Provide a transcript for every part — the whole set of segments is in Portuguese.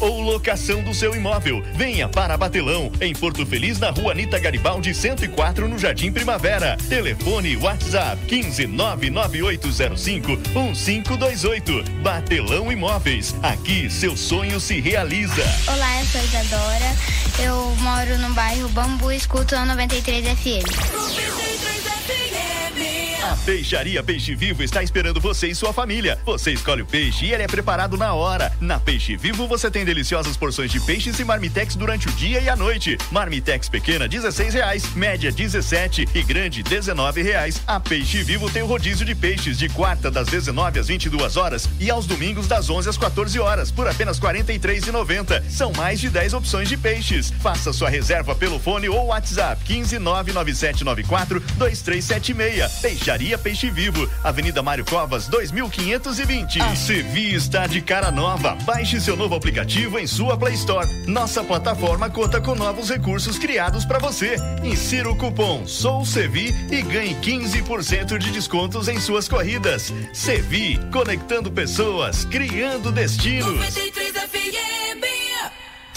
ou locação do seu imóvel. Venha para Batelão, em Porto Feliz, na rua Anitta Garibaldi 104, no Jardim Primavera. Telefone WhatsApp 15 99805 1528. Batelão Imóveis. Aqui seu sonho se realiza. Olá, eu sou Isadora. Eu moro no bairro Bambu e escuto a 93 FM. 93 a Peixaria Peixe Vivo está esperando você e sua família. Você escolhe o peixe e ele é preparado na hora. Na Peixe Vivo você tem deliciosas porções de peixes e marmitex durante o dia e a noite. Marmitex pequena, 16 reais, média 17 e grande 19 reais. A Peixe Vivo tem o rodízio de peixes de quarta das 19 às 22 horas e aos domingos das 11 às 14 horas por apenas R$ 43,90. São mais de 10 opções de peixes. Faça sua reserva pelo fone ou WhatsApp 15 99794 2376. Peixe Peixaria Peixe Vivo, Avenida Mário Covas, 2520. A Sevi está de cara nova. Baixe seu novo aplicativo em sua Play Store. Nossa plataforma conta com novos recursos criados para você. Insira o cupom Sou Sevi e ganhe 15% de descontos em suas corridas. Sevi, conectando pessoas, criando destinos. 93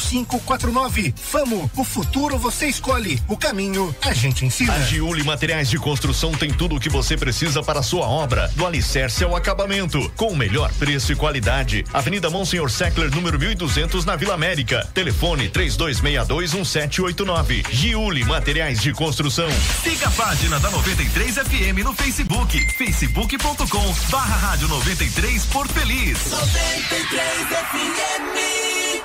4549. Famo, o futuro você escolhe, o caminho a gente ensina. A Giuli Materiais de Construção tem tudo o que você precisa para a sua obra, do alicerce ao acabamento, com o melhor preço e qualidade. Avenida Monsenhor Seckler, número 1200, na Vila América. Telefone 32621789. Giuli Materiais de Construção. Siga a página da 93 FM no Facebook, facebook.com barra rádio 93 por Feliz. 93 FM.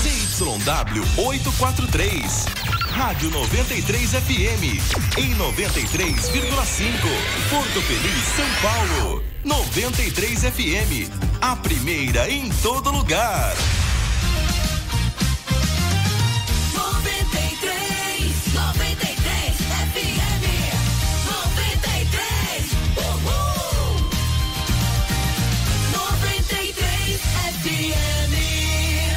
CYW 843. Rádio 93 FM. Em 93,5. Porto Feliz, São Paulo. 93 FM. A primeira em todo lugar.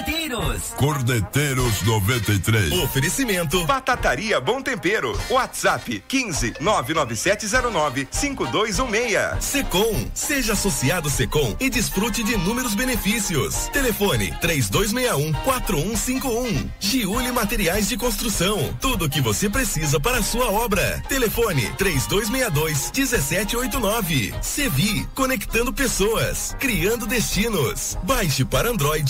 Cordeteiros. Cordeteiros 93. Oferecimento. Batataria Bom Tempero. WhatsApp 15 99709 5216. Secom. Seja associado Secom e desfrute de inúmeros benefícios. Telefone 3261 4151. Giuli Materiais de Construção. Tudo o que você precisa para a sua obra. Telefone 3262 1789. Sevi. Conectando pessoas. Criando destinos. Baixe para Android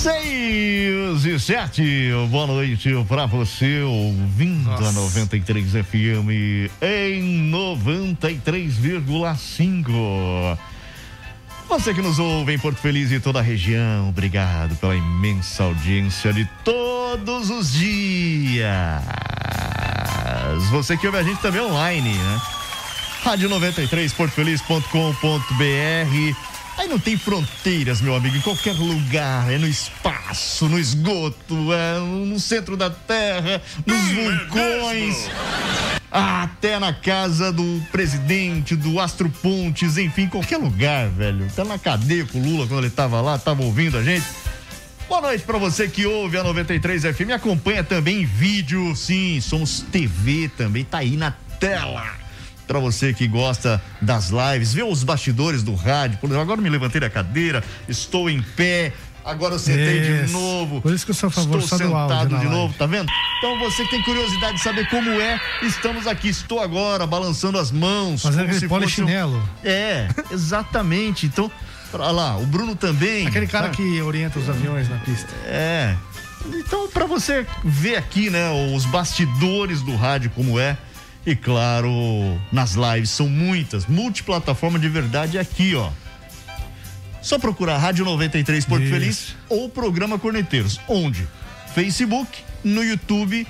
Seis e sete, boa noite pra você, ouvindo Nossa. a 93 FM em 93,5. Você que nos ouve em Porto Feliz e toda a região, obrigado pela imensa audiência de todos os dias. Você que ouve a gente também online, né? Rádio 93 portofeliz.com.br Aí não tem fronteiras, meu amigo, em qualquer lugar, é no espaço, no esgoto, é no centro da terra, nos hum, vulcões, até na casa do presidente, do Astro Pontes, enfim, qualquer lugar, velho. Tá na cadeia com o Lula quando ele tava lá, tava ouvindo a gente. Boa noite para você que ouve a 93 FM, acompanha também em vídeo, sim, somos TV também, tá aí na tela para você que gosta das lives, vê os bastidores do rádio. Por exemplo, agora me levantei da cadeira, estou em pé, Agora eu sentei de novo. Por isso que eu sou a favor Estou sentado de novo, tá vendo? Então você que tem curiosidade de saber como é, estamos aqui. Estou agora balançando as mãos. Fazendo aquele polichinelo. Um... É, exatamente. Então, para lá, o Bruno também. Aquele cara tá? que orienta os aviões na pista. É. Então, para você ver aqui, né, os bastidores do rádio como é, e claro, nas lives são muitas, multiplataforma de verdade aqui, ó. Só procurar Rádio 93 Porto Isso. Feliz ou Programa Corneteiros. Onde? Facebook, no YouTube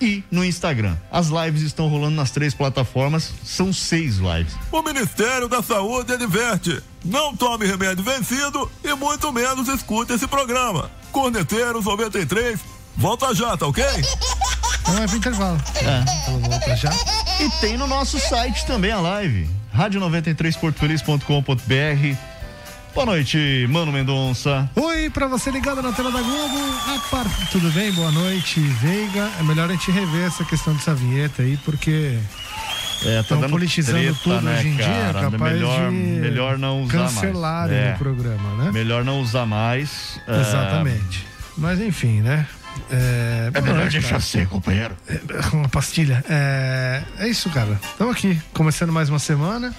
e no Instagram. As lives estão rolando nas três plataformas, são seis lives. O Ministério da Saúde adverte: não tome remédio vencido e muito menos escute esse programa. Corneteiros 93, volta já, tá ok? Não é pro intervalo. É. Então volta já. E tem no nosso site também a live. rádio93portofeliz.com.br Boa noite, Mano Mendonça. Oi, pra você ligado na tela da Globo. Par... Tudo bem? Boa noite, Veiga. É melhor a gente rever essa questão dessa vinheta aí, porque. É, tá Estão politizando treta, tudo né, hoje em dia, cara? capaz melhor, de melhor não usar cancelarem mais. É, o programa, né? Melhor não usar mais. É. Exatamente. É... Mas enfim, né? É, é melhor deixar ser, companheiro. É, uma pastilha. É, é isso, cara. Estamos aqui, começando mais uma semana.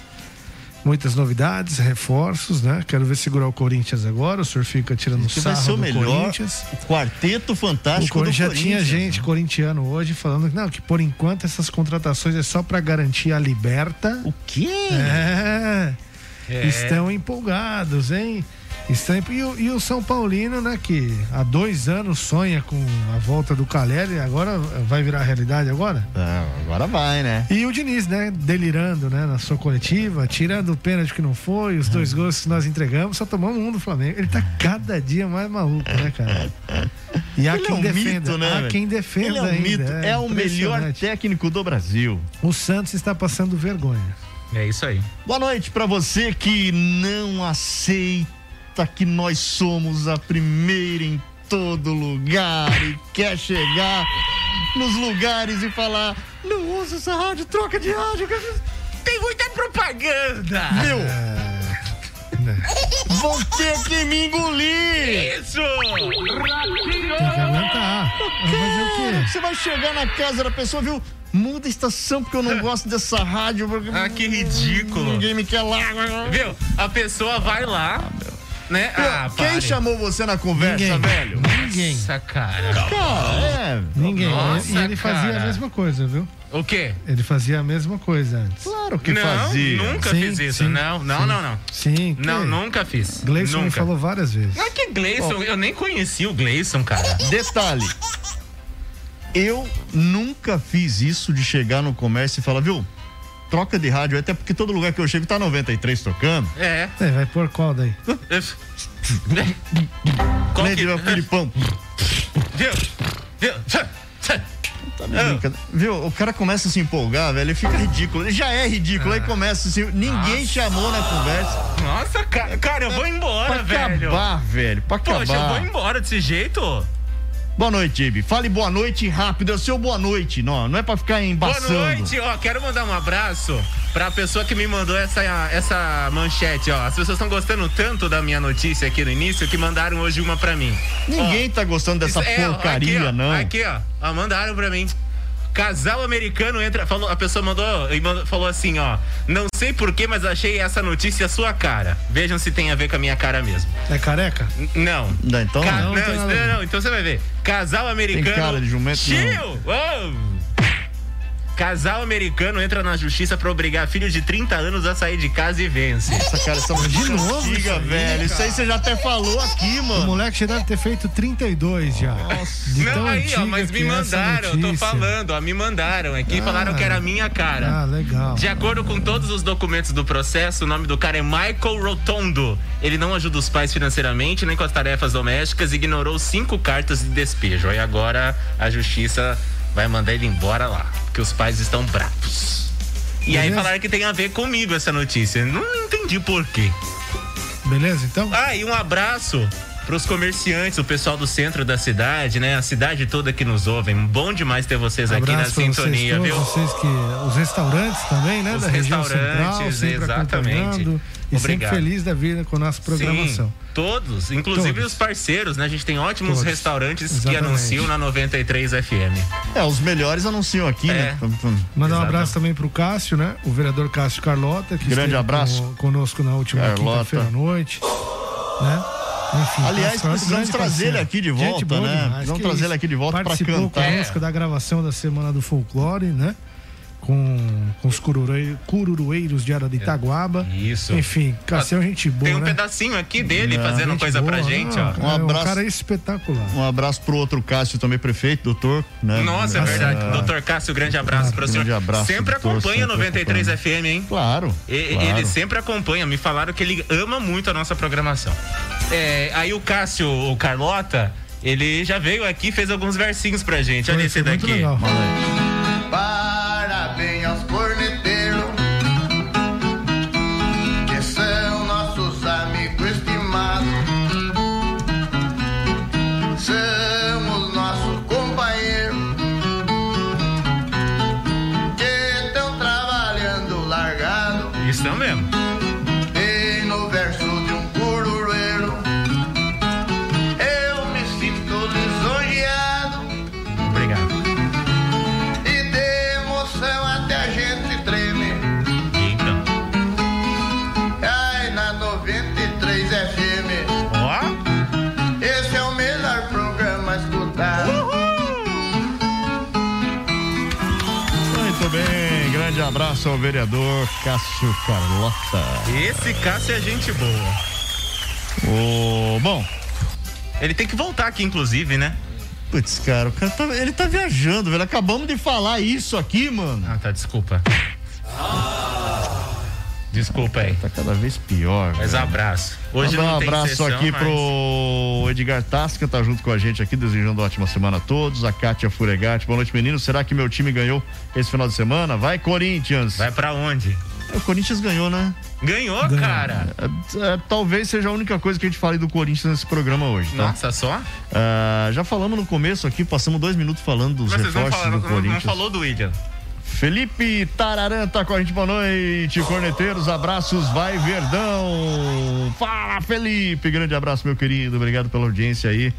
Muitas novidades, reforços, né? Quero ver segurar o Corinthians agora. O senhor fica tirando Esse sarro vai ser o melhor Corinthians. O quarteto fantástico o Corinthians, Já tinha gente né? corintiano hoje falando que não, que por enquanto essas contratações é só para garantir a liberta. O quê? É. é. Estão empolgados, hein? Estranho. E o, e o São Paulino, né, que há dois anos sonha com a volta do Caleri, agora vai virar realidade agora? É, agora vai, né? E o Diniz, né, delirando, né, na sua coletiva, tirando o pênalti que não foi, os dois gols que nós entregamos, só tomamos um do Flamengo. Ele tá cada dia mais maluco, né, cara? E há Ele quem é um defenda, mito, né, há quem defenda Ele é um ainda, mito, é, é o melhor técnico do Brasil. O Santos está passando vergonha. É isso aí. Boa noite para você que não aceita que nós somos a primeira em todo lugar e quer chegar nos lugares e falar: não usa essa rádio, troca de rádio. Tem muita propaganda. Meu. É... Vão ter que me engolir! Isso! Tem que aguentar. Cara, você vai chegar na casa da pessoa, viu? Muda a estação porque eu não gosto dessa rádio. Ah, que ridículo. Ninguém me quer lá. Viu? A pessoa vai lá. Né? Ah, Quem pare. chamou você na conversa, Ninguém. velho? Ninguém. Nossa, cara. Cara, é. Ninguém. Nossa, e ele fazia cara. a mesma coisa, viu? O quê? Ele fazia a mesma coisa antes. Claro que não, fazia. Nunca sim, fiz isso. Sim, não, não, sim. não, não. Sim. Não, nunca fiz. Gleison nunca. me falou várias vezes. Não é que Gleison, oh. eu nem conheci o Gleison, cara. Detalhe. Eu nunca fiz isso de chegar no comércio e falar, viu? Troca de rádio, até porque todo lugar que eu chego tá 93 tocando. É. é vai por qual daí? qual que... é o Filipão. Viu? Viu? Tá Viu? O cara começa a se empolgar, velho, ele fica ridículo. Ele já é ridículo, ah. aí começa assim. Ninguém Nossa. chamou na conversa. Nossa, cara, cara eu vou embora, pra velho. Pra acabar, velho. Pra acabar. Poxa, eu vou embora desse jeito. Boa noite, Ibi. Fale boa noite rápido, é o seu boa noite, não, não é pra ficar embaçando. Boa noite, ó, quero mandar um abraço pra pessoa que me mandou essa, essa manchete, ó. As pessoas estão gostando tanto da minha notícia aqui no início que mandaram hoje uma pra mim. Ninguém ó, tá gostando dessa porcaria, aqui, ó, não. Aqui, ó, ó, mandaram pra mim. Casal americano entra. Falou, a pessoa mandou e falou assim, ó. Não sei porquê, mas achei essa notícia sua cara. Vejam se tem a ver com a minha cara mesmo. É careca? N- não. Não, então Ca- não. não, tem não, não, então você vai ver. Casal americano. cara de jumento, Chill! Ô! Casal americano entra na justiça pra obrigar filho de 30 anos a sair de casa e vence. Essa cara, essa De novo aí, velho. Isso aí você já até falou aqui, O mano. moleque já deve ter feito 32 já. De Não, aí, ó, mas me é mandaram, eu tô falando, ó, me mandaram aqui e Ah. falaram que era a minha cara. Ah, legal. De acordo com todos os documentos do processo, o nome do cara é Michael Rotondo. Ele não ajuda os pais financeiramente nem com as tarefas domésticas, ignorou cinco cartas de despejo. Aí agora a justiça vai mandar ele embora lá, porque os pais estão bravos. E aí Beleza. falaram que tem a ver comigo essa notícia. Não entendi por quê. Beleza, então? Ah, e um abraço pros comerciantes, o pessoal do centro da cidade, né? A cidade toda que nos ouvem. Bom demais ter vocês aqui na sintonia, vocês, viu? todos, vocês que os restaurantes também, né, Os da região restaurantes, central, sempre exatamente. e sempre Obrigado. feliz da vida com a nossa programação. Sim, todos, inclusive Todos. os parceiros, né? A gente tem ótimos Todos. restaurantes que Exatamente. anunciam na 93 FM. É, os melhores anunciam aqui, É. né? Mandar um abraço também pro Cássio, né? O vereador Cássio Carlota, que Grande esteve abraço. conosco na última Carlota. quinta-feira à noite, né? Enfim, Aliás, precisamos trazer ele aqui de Gente volta, boa né? demais, Precisamos que trazer ele aqui de volta pra Participou cantar. conosco da gravação da Semana do Folclore, né? Com, com os cururueiros de Ara de Itaguaba. Isso. Enfim, Cássio é gente boa, Tem um né? pedacinho aqui dele Não, fazendo Gente coisa pra boa, gente, não, ó. Um é abraço. Um cara espetacular. Um abraço pro outro Cássio também, prefeito, doutor. Né? Nossa, é verdade. Doutor Cássio, grande abraço para o senhor. grande abraço, sempre doutor, acompanha sempre 93 acompanha. FM, hein? Claro. E- claro. Ele sempre acompanha, me falaram que ele ama muito a nossa programação. É, aí o Cássio, o Carlota, ele já veio aqui e fez alguns versinhos pra gente. Olha Foi- esse daqui. legal. Parabéns aos corneteiros, abraço ao vereador Cássio Carlota. Esse Cássio é gente boa. O... Bom, Ele tem que voltar aqui, inclusive, né? putz, cara, o cara tá- ele tá viajando, velho. Acabamos de falar isso aqui, mano. Ah, tá, desculpa. Desculpa aí. Tá cada vez pior. Mas velho. abraço. Hoje Mandar não um tem abraço sessão, aqui mas- pro Edgar Tasca, tá junto com a gente aqui, desejando uma ótima semana a todos. A Kátia Furegatti, boa noite, meninos. Será que meu time ganhou esse final de semana? Vai, Corinthians! Vai pra onde? O Corinthians ganhou, né? Ganhou, Ganhou. cara. É, é, talvez seja a única coisa que a gente fale do Corinthians nesse programa hoje, tá? Nossa, só? Ah, já falamos no começo aqui, passamos dois minutos falando dos Mas vocês não, reforços falaram, do não, não Corinthians. falou do William. Felipe Tararã tá com a gente, boa noite, corneteiros, abraços, vai Verdão. Fala, Felipe, grande abraço, meu querido, obrigado pela audiência aí.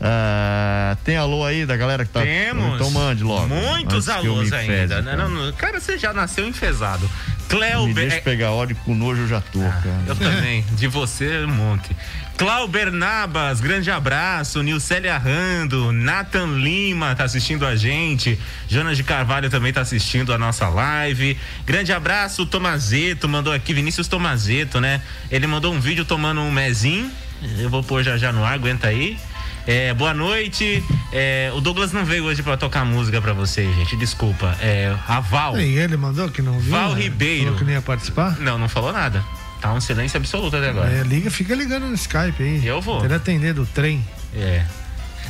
Ah, tem alô aí da galera que tá. Temos. Então mande logo. Muitos me alôs ainda. né? cara. Não, não, cara, você já nasceu enfesado. Me Cleo deixa pegar ódio com nojo, eu já tô, cara. Ah, Eu também. De você, um monte. Cláudio Nabas, grande abraço. Nilcélia Rando, Nathan Lima tá assistindo a gente. Jonas de Carvalho também tá assistindo a nossa live. Grande abraço, Tomazeto, mandou aqui, Vinícius Tomazeto, né? Ele mandou um vídeo tomando um mezinho. Eu vou pôr já já no ar, aguenta aí. É, boa noite. É, o Douglas não veio hoje pra tocar música pra vocês, gente. Desculpa. É, a Val. E ele mandou que não viu? Val né? Ribeiro. Falou que nem ia participar? Não, não falou nada. Tá um silêncio absoluto até agora. É, liga, fica ligando no Skype aí. Eu vou. Ele atender do trem. É.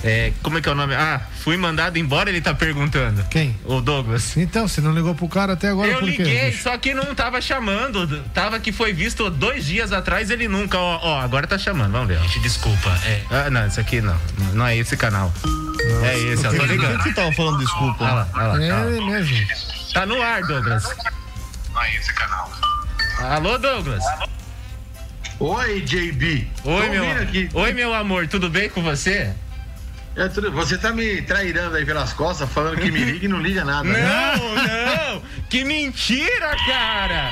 É, como é que é o nome? Ah, fui mandado embora, ele tá perguntando. Quem? O Douglas. Então, você não ligou pro cara até agora Eu liguei, só que não tava chamando. Tava que foi visto dois dias atrás, ele nunca. Ó, ó, agora tá chamando. Vamos ver. Gente, desculpa. É. Ah, não, esse aqui não. Não é esse canal. é esse, ó. Tô Por que ligando. que tava falando desculpa? Olha lá, olha lá. É mesmo. Tá no ar, Douglas. Alô, Douglas. Oi, JB. Oi, Tô meu. aqui. Oi, meu amor, tudo bem com você? É, tudo, você tá me trairando aí pelas costas, falando que me liga e não liga nada. Não, né? não! Que mentira, cara!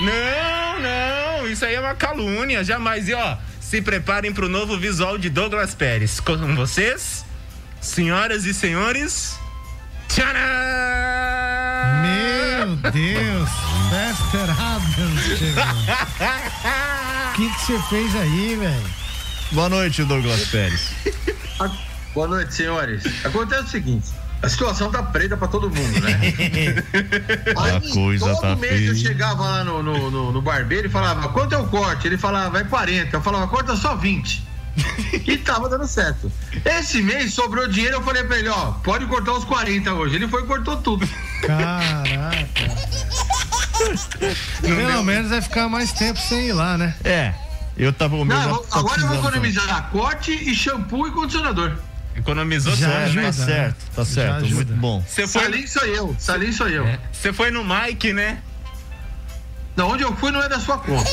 Não, não! Isso aí é uma calúnia, jamais. E ó, se preparem pro novo visual de Douglas Pérez. Com vocês, senhoras e senhores. Tcharam! Meu Deus! Lester Adams chegou. O que que você fez aí, velho? Boa noite, Douglas Pérez. Boa noite, senhores. Acontece o seguinte. A situação tá preta pra todo mundo, né? A coisa todo tá mês eu feia. chegava lá no, no, no- no barbeiro e falava, quanto é o corte? Ele falava, é 40. Eu falava, corta só 20. e tava dando certo. Esse mês sobrou dinheiro, eu falei pra ele, ó, pode cortar os 40 hoje. Ele foi e cortou tudo. Caraca. Pelo menos vai ficar mais tempo sem ir lá, né? É. Eu tava o meu Não, já eu vou- tá agora eu vou economizar corte e shampoo e condicionador. Economizou Já tudo, ajuda, né? Tá certo, tá Já certo, ajuda. muito bom. Você foi, Salim sou eu, Salim sou eu. É, você foi no Mike, né? Não, onde eu fui não é da sua conta.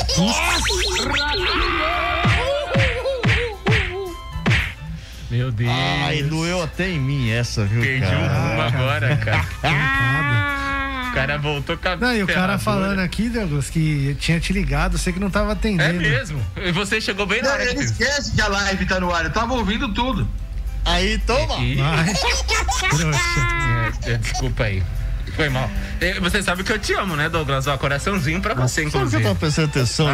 Meu Deus. Ai, doeu até em mim essa, viu, Perdi o rumo cara? agora, cara. Coitado. O cara voltou com a Não, e o cara falando aqui, Douglas, que tinha te ligado, você que não tava É atendendo. mesmo. E você chegou bem na hora. ele que- esquece que a live tá no ar, eu tava ouvindo tudo. Aí, toma! Trouxa. é, é, desculpa aí. Foi mal. É, Você sabe que eu te amo, né, Douglas? Ó, coraçãozinho pra você, Sabe que eu inclusive. tava prestando atenção?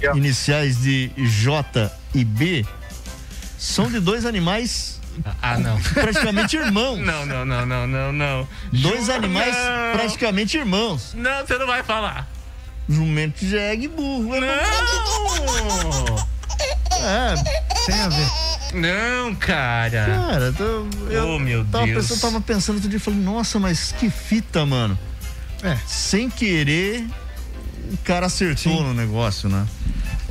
Eu- iniciais de J e B são de dois animais Ah, não. praticamente irmãos. Não, não, não, não, não, não. Dois animais praticamente irmãos. Não, você não vai falar. Jumento jegue e burro. É Não! É, Tem a ver. Não, cara. cara, tô- eu Oh, meu tava Deus. Pensando, tava pensando outro dia, falei, nossa, mas que fita, mano. É. Sem querer, o cara acertou no negócio, né?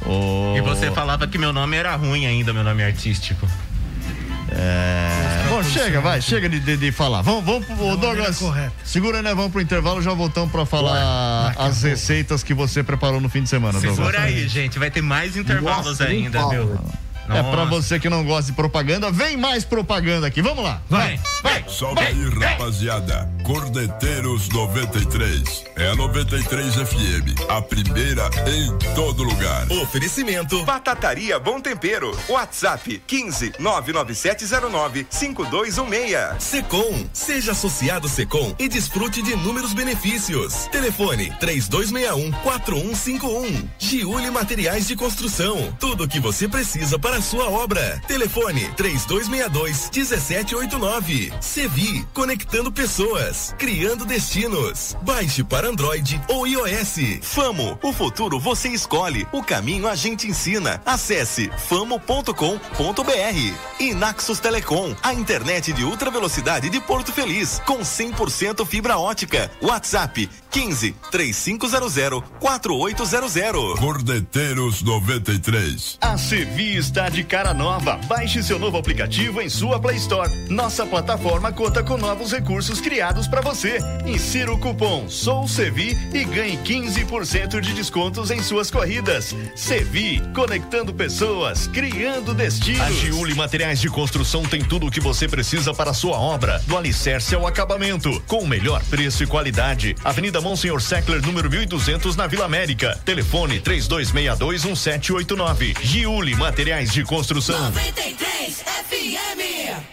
Oh, E você falava que meu nome era ruim ainda, meu nome artístico. É... Bom, chega, vai, chega de, de, de falar. Vamos, vamos pro ô, Douglas. correta. Segura, né? Vamos pro intervalo, já voltamos pra falar a as pouco. receitas que você preparou no fim de semana, Douglas. Segura aí, gente. Vai ter mais intervalos Nossa, ainda, viu? É pra Nossa. você que não gosta de propaganda, vem mais propaganda aqui. Vamos lá. Vai, vai. Solta aí, rapaziada. Cordeteiros 93. É a 93 FM. A primeira em todo lugar. Oferecimento Batataria Bom Tempero. WhatsApp 15 99709 5216. Secom. Seja associado Secom e desfrute de inúmeros benefícios. Telefone 3261 4151. Giuli Materiais de Construção. Tudo o que você precisa para a sua obra. Telefone 3262 1789. Sevi. Conectando pessoas. Criando destinos. Baixe para Android ou iOS. Famo. O futuro você escolhe. O caminho a gente ensina. Acesse famo.com.br. E Naxos Telecom. A internet de ultra velocidade de Porto Feliz. Com 100% fibra ótica. WhatsApp 15 3500 4800. Cordeteiros 93. A Sevi está de cara nova. Baixe seu novo aplicativo em sua Play Store. Nossa plataforma conta com novos recursos criados para você. Insira o cupom Sou Sevi e ganhe 15% de descontos em suas corridas. Sevi, conectando pessoas, criando destinos. A Giuli Materiais de Construção tem tudo o que você precisa para a sua obra, do alicerce ao acabamento, com o melhor preço e qualidade. Avenida Monsenhor Seckler, número 1200, na Vila América. Telefone 32621789. Giuli Materiais de Construção. 93 FM.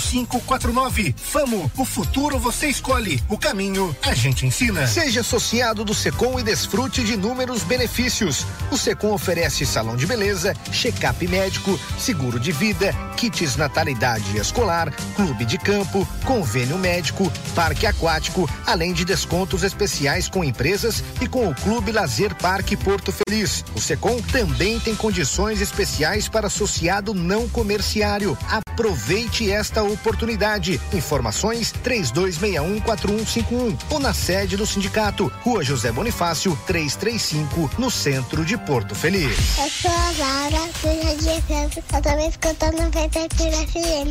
um quatro cinco quatro nove. Famo, o futuro você escolhe, o caminho a gente ensina. Seja associado do Secom e desfrute de inúmeros benefícios. O Secom oferece salão de beleza, check-up médico, seguro de vida, kits natalidade escolar, clube de campo, convênio médico, parque aquático, além de descontos especiais com empresas e com o Clube Lazer Parque Porto Feliz. O Secom também tem condições especiais para associado não comerciário. Aproveite esta oportunidade. Informações 32614151 ou na sede do sindicato, Rua José Bonifácio, 335, no centro de Porto Feliz. Eu sou a Laura, do Jardim Santos. Eu também escutando 93 FM.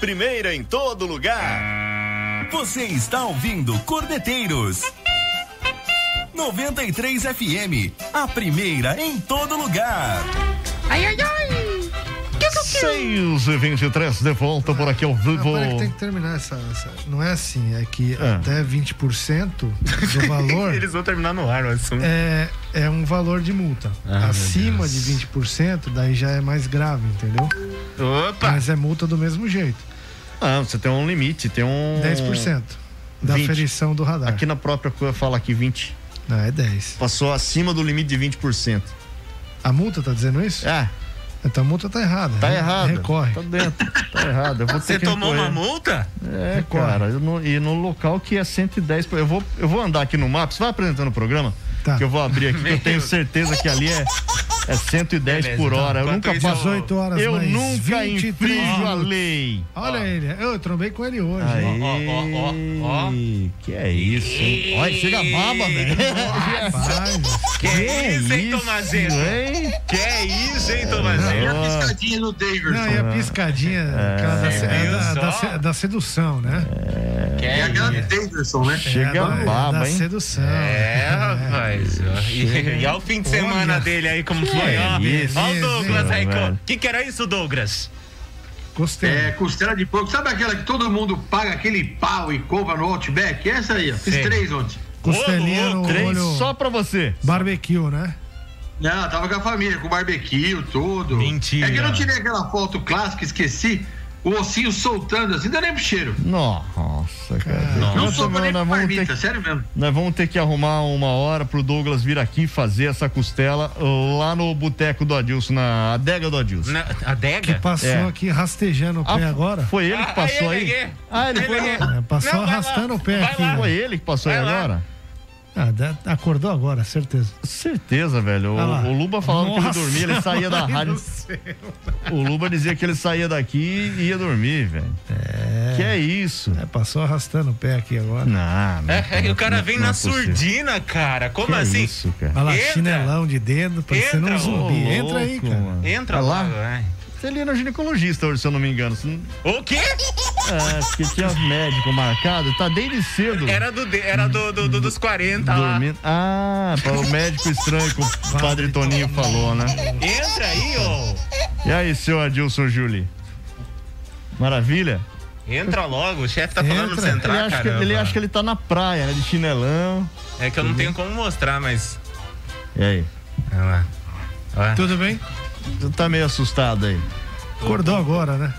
primeira em todo lugar. Você está ouvindo Cordeteiros. 93 FM, a primeira em todo lugar. Ai, ai, ai. 6 e 23 de volta por aqui ao vivo. Peraí que tem que terminar essa, essa- Não é assim, é que Ah. até 20% do valor Eles vão terminar no ar o assunto. é, é um valor de multa. Ah, Acima de 20%, daí já é mais grave, entendeu? Opa! Mas é multa do mesmo jeito. Ah, você tem um limite, tem um. 10% da 20. ferição do radar. Aqui na própria coisa fala aqui 20. Não, é 10. Passou acima do limite de 20%. A multa tá dizendo isso? É. Então a multa tá errada. Tá Re- errado. Recorre. Tá dentro. Tá ter Você que tomou uma recorrer. multa? É, Recorre. cara, eu não- e no local que é 110. por- Eu vou, eu vou andar aqui no mapa. Você vai apresentando o programa? Tá. Que eu vou abrir aqui, que eu tenho certeza que ali é, é 110 Beleza, por então. hora. Eu Enquanto nunca faço. 18 horas Eu nunca 23 infringo a lei. Olha ele, eu trombei com ele hoje. Aê, ó, ó, ó. Que é isso, hein? Olha, chega a baba, velho. Que é isso, hein, Tomazeta? hein? Que é isso, hein, E Tomazeta? a piscadinha do Daverson. não, e a piscadinha aquela da, se- viu da- da da sedução, né? E é aquela do Daverson, né? Chega é, a baba, hein? sedução. É, rapaz. ó. E, e olha o fim de semana Olha. dele aí, como foi, é ó. isso, Ó o Douglas aí. velho. O que, que era isso, Douglas? Gostei. É, costela de porco. Sabe aquela que todo mundo paga aquele pau e cova no Outback? Essa aí, ó. Fiz Sim. três ontem. Costelinha no Três olho. só pra você. Barbecue, né? Não, tava com a família, com barbecue, tudo. Mentira. É que eu não tirei aquela foto clássica, esqueci. O ossinho soltando assim, não deu nem pro cheiro. Nossa, cara. Não Nós sobrou nem nós vamos ter marmita, que- sério mesmo. Nós vamos ter que arrumar uma hora pro Douglas vir aqui fazer essa costela lá no boteco do Adilson, na adega do Adilson. Na, a adega? Passou É. aqui rastejando o pé Ah, agora. Foi ele que passou Ah, aí? peguei. Ah, ele foi. Peguei. no- É, passou Não, vai lá. arrastando o pé Vai aqui. lá. Foi ele que passou aí Vai lá. agora? Ah, acordou agora, certeza. Certeza, velho. Olha lá. O, o Luba falava que Nossa, ele dormia, ele saía da rádio. do céu. O Luba dizia que ele saía daqui e ia dormir, velho. É. Que é isso? É, passou arrastando o pé aqui agora. Não, não. É, é que o cara não- vem não é na possível. surdina, cara. Como Que é assim? isso, cara? Olha lá, Entra. chinelão de dedo, parecendo um Entra, zumbi. Ô, Entra aí, louco, cara. mano. Entra Vai lá. lá, vai. Você ia no ginecologista hoje, se eu não me engano. O quê? É, porque tinha médico marcado, tá desde cedo. Era do, de- era do, do- do- dos 40 lá. Dormindo. Ah, para o médico estranho que o padre Toninho falou, né? Entra aí, ô. E aí, seu Adilson Juli? Maravilha? Entra logo, o chefe tá falando pra você Ele entrar, acha, que, ele acha que ele tá na praia, né? De chinelão. É que eu não tenho como mostrar, mas. E aí? Olha lá. Olha. Tudo bem? Você tá meio assustado aí. Acordou agora, né?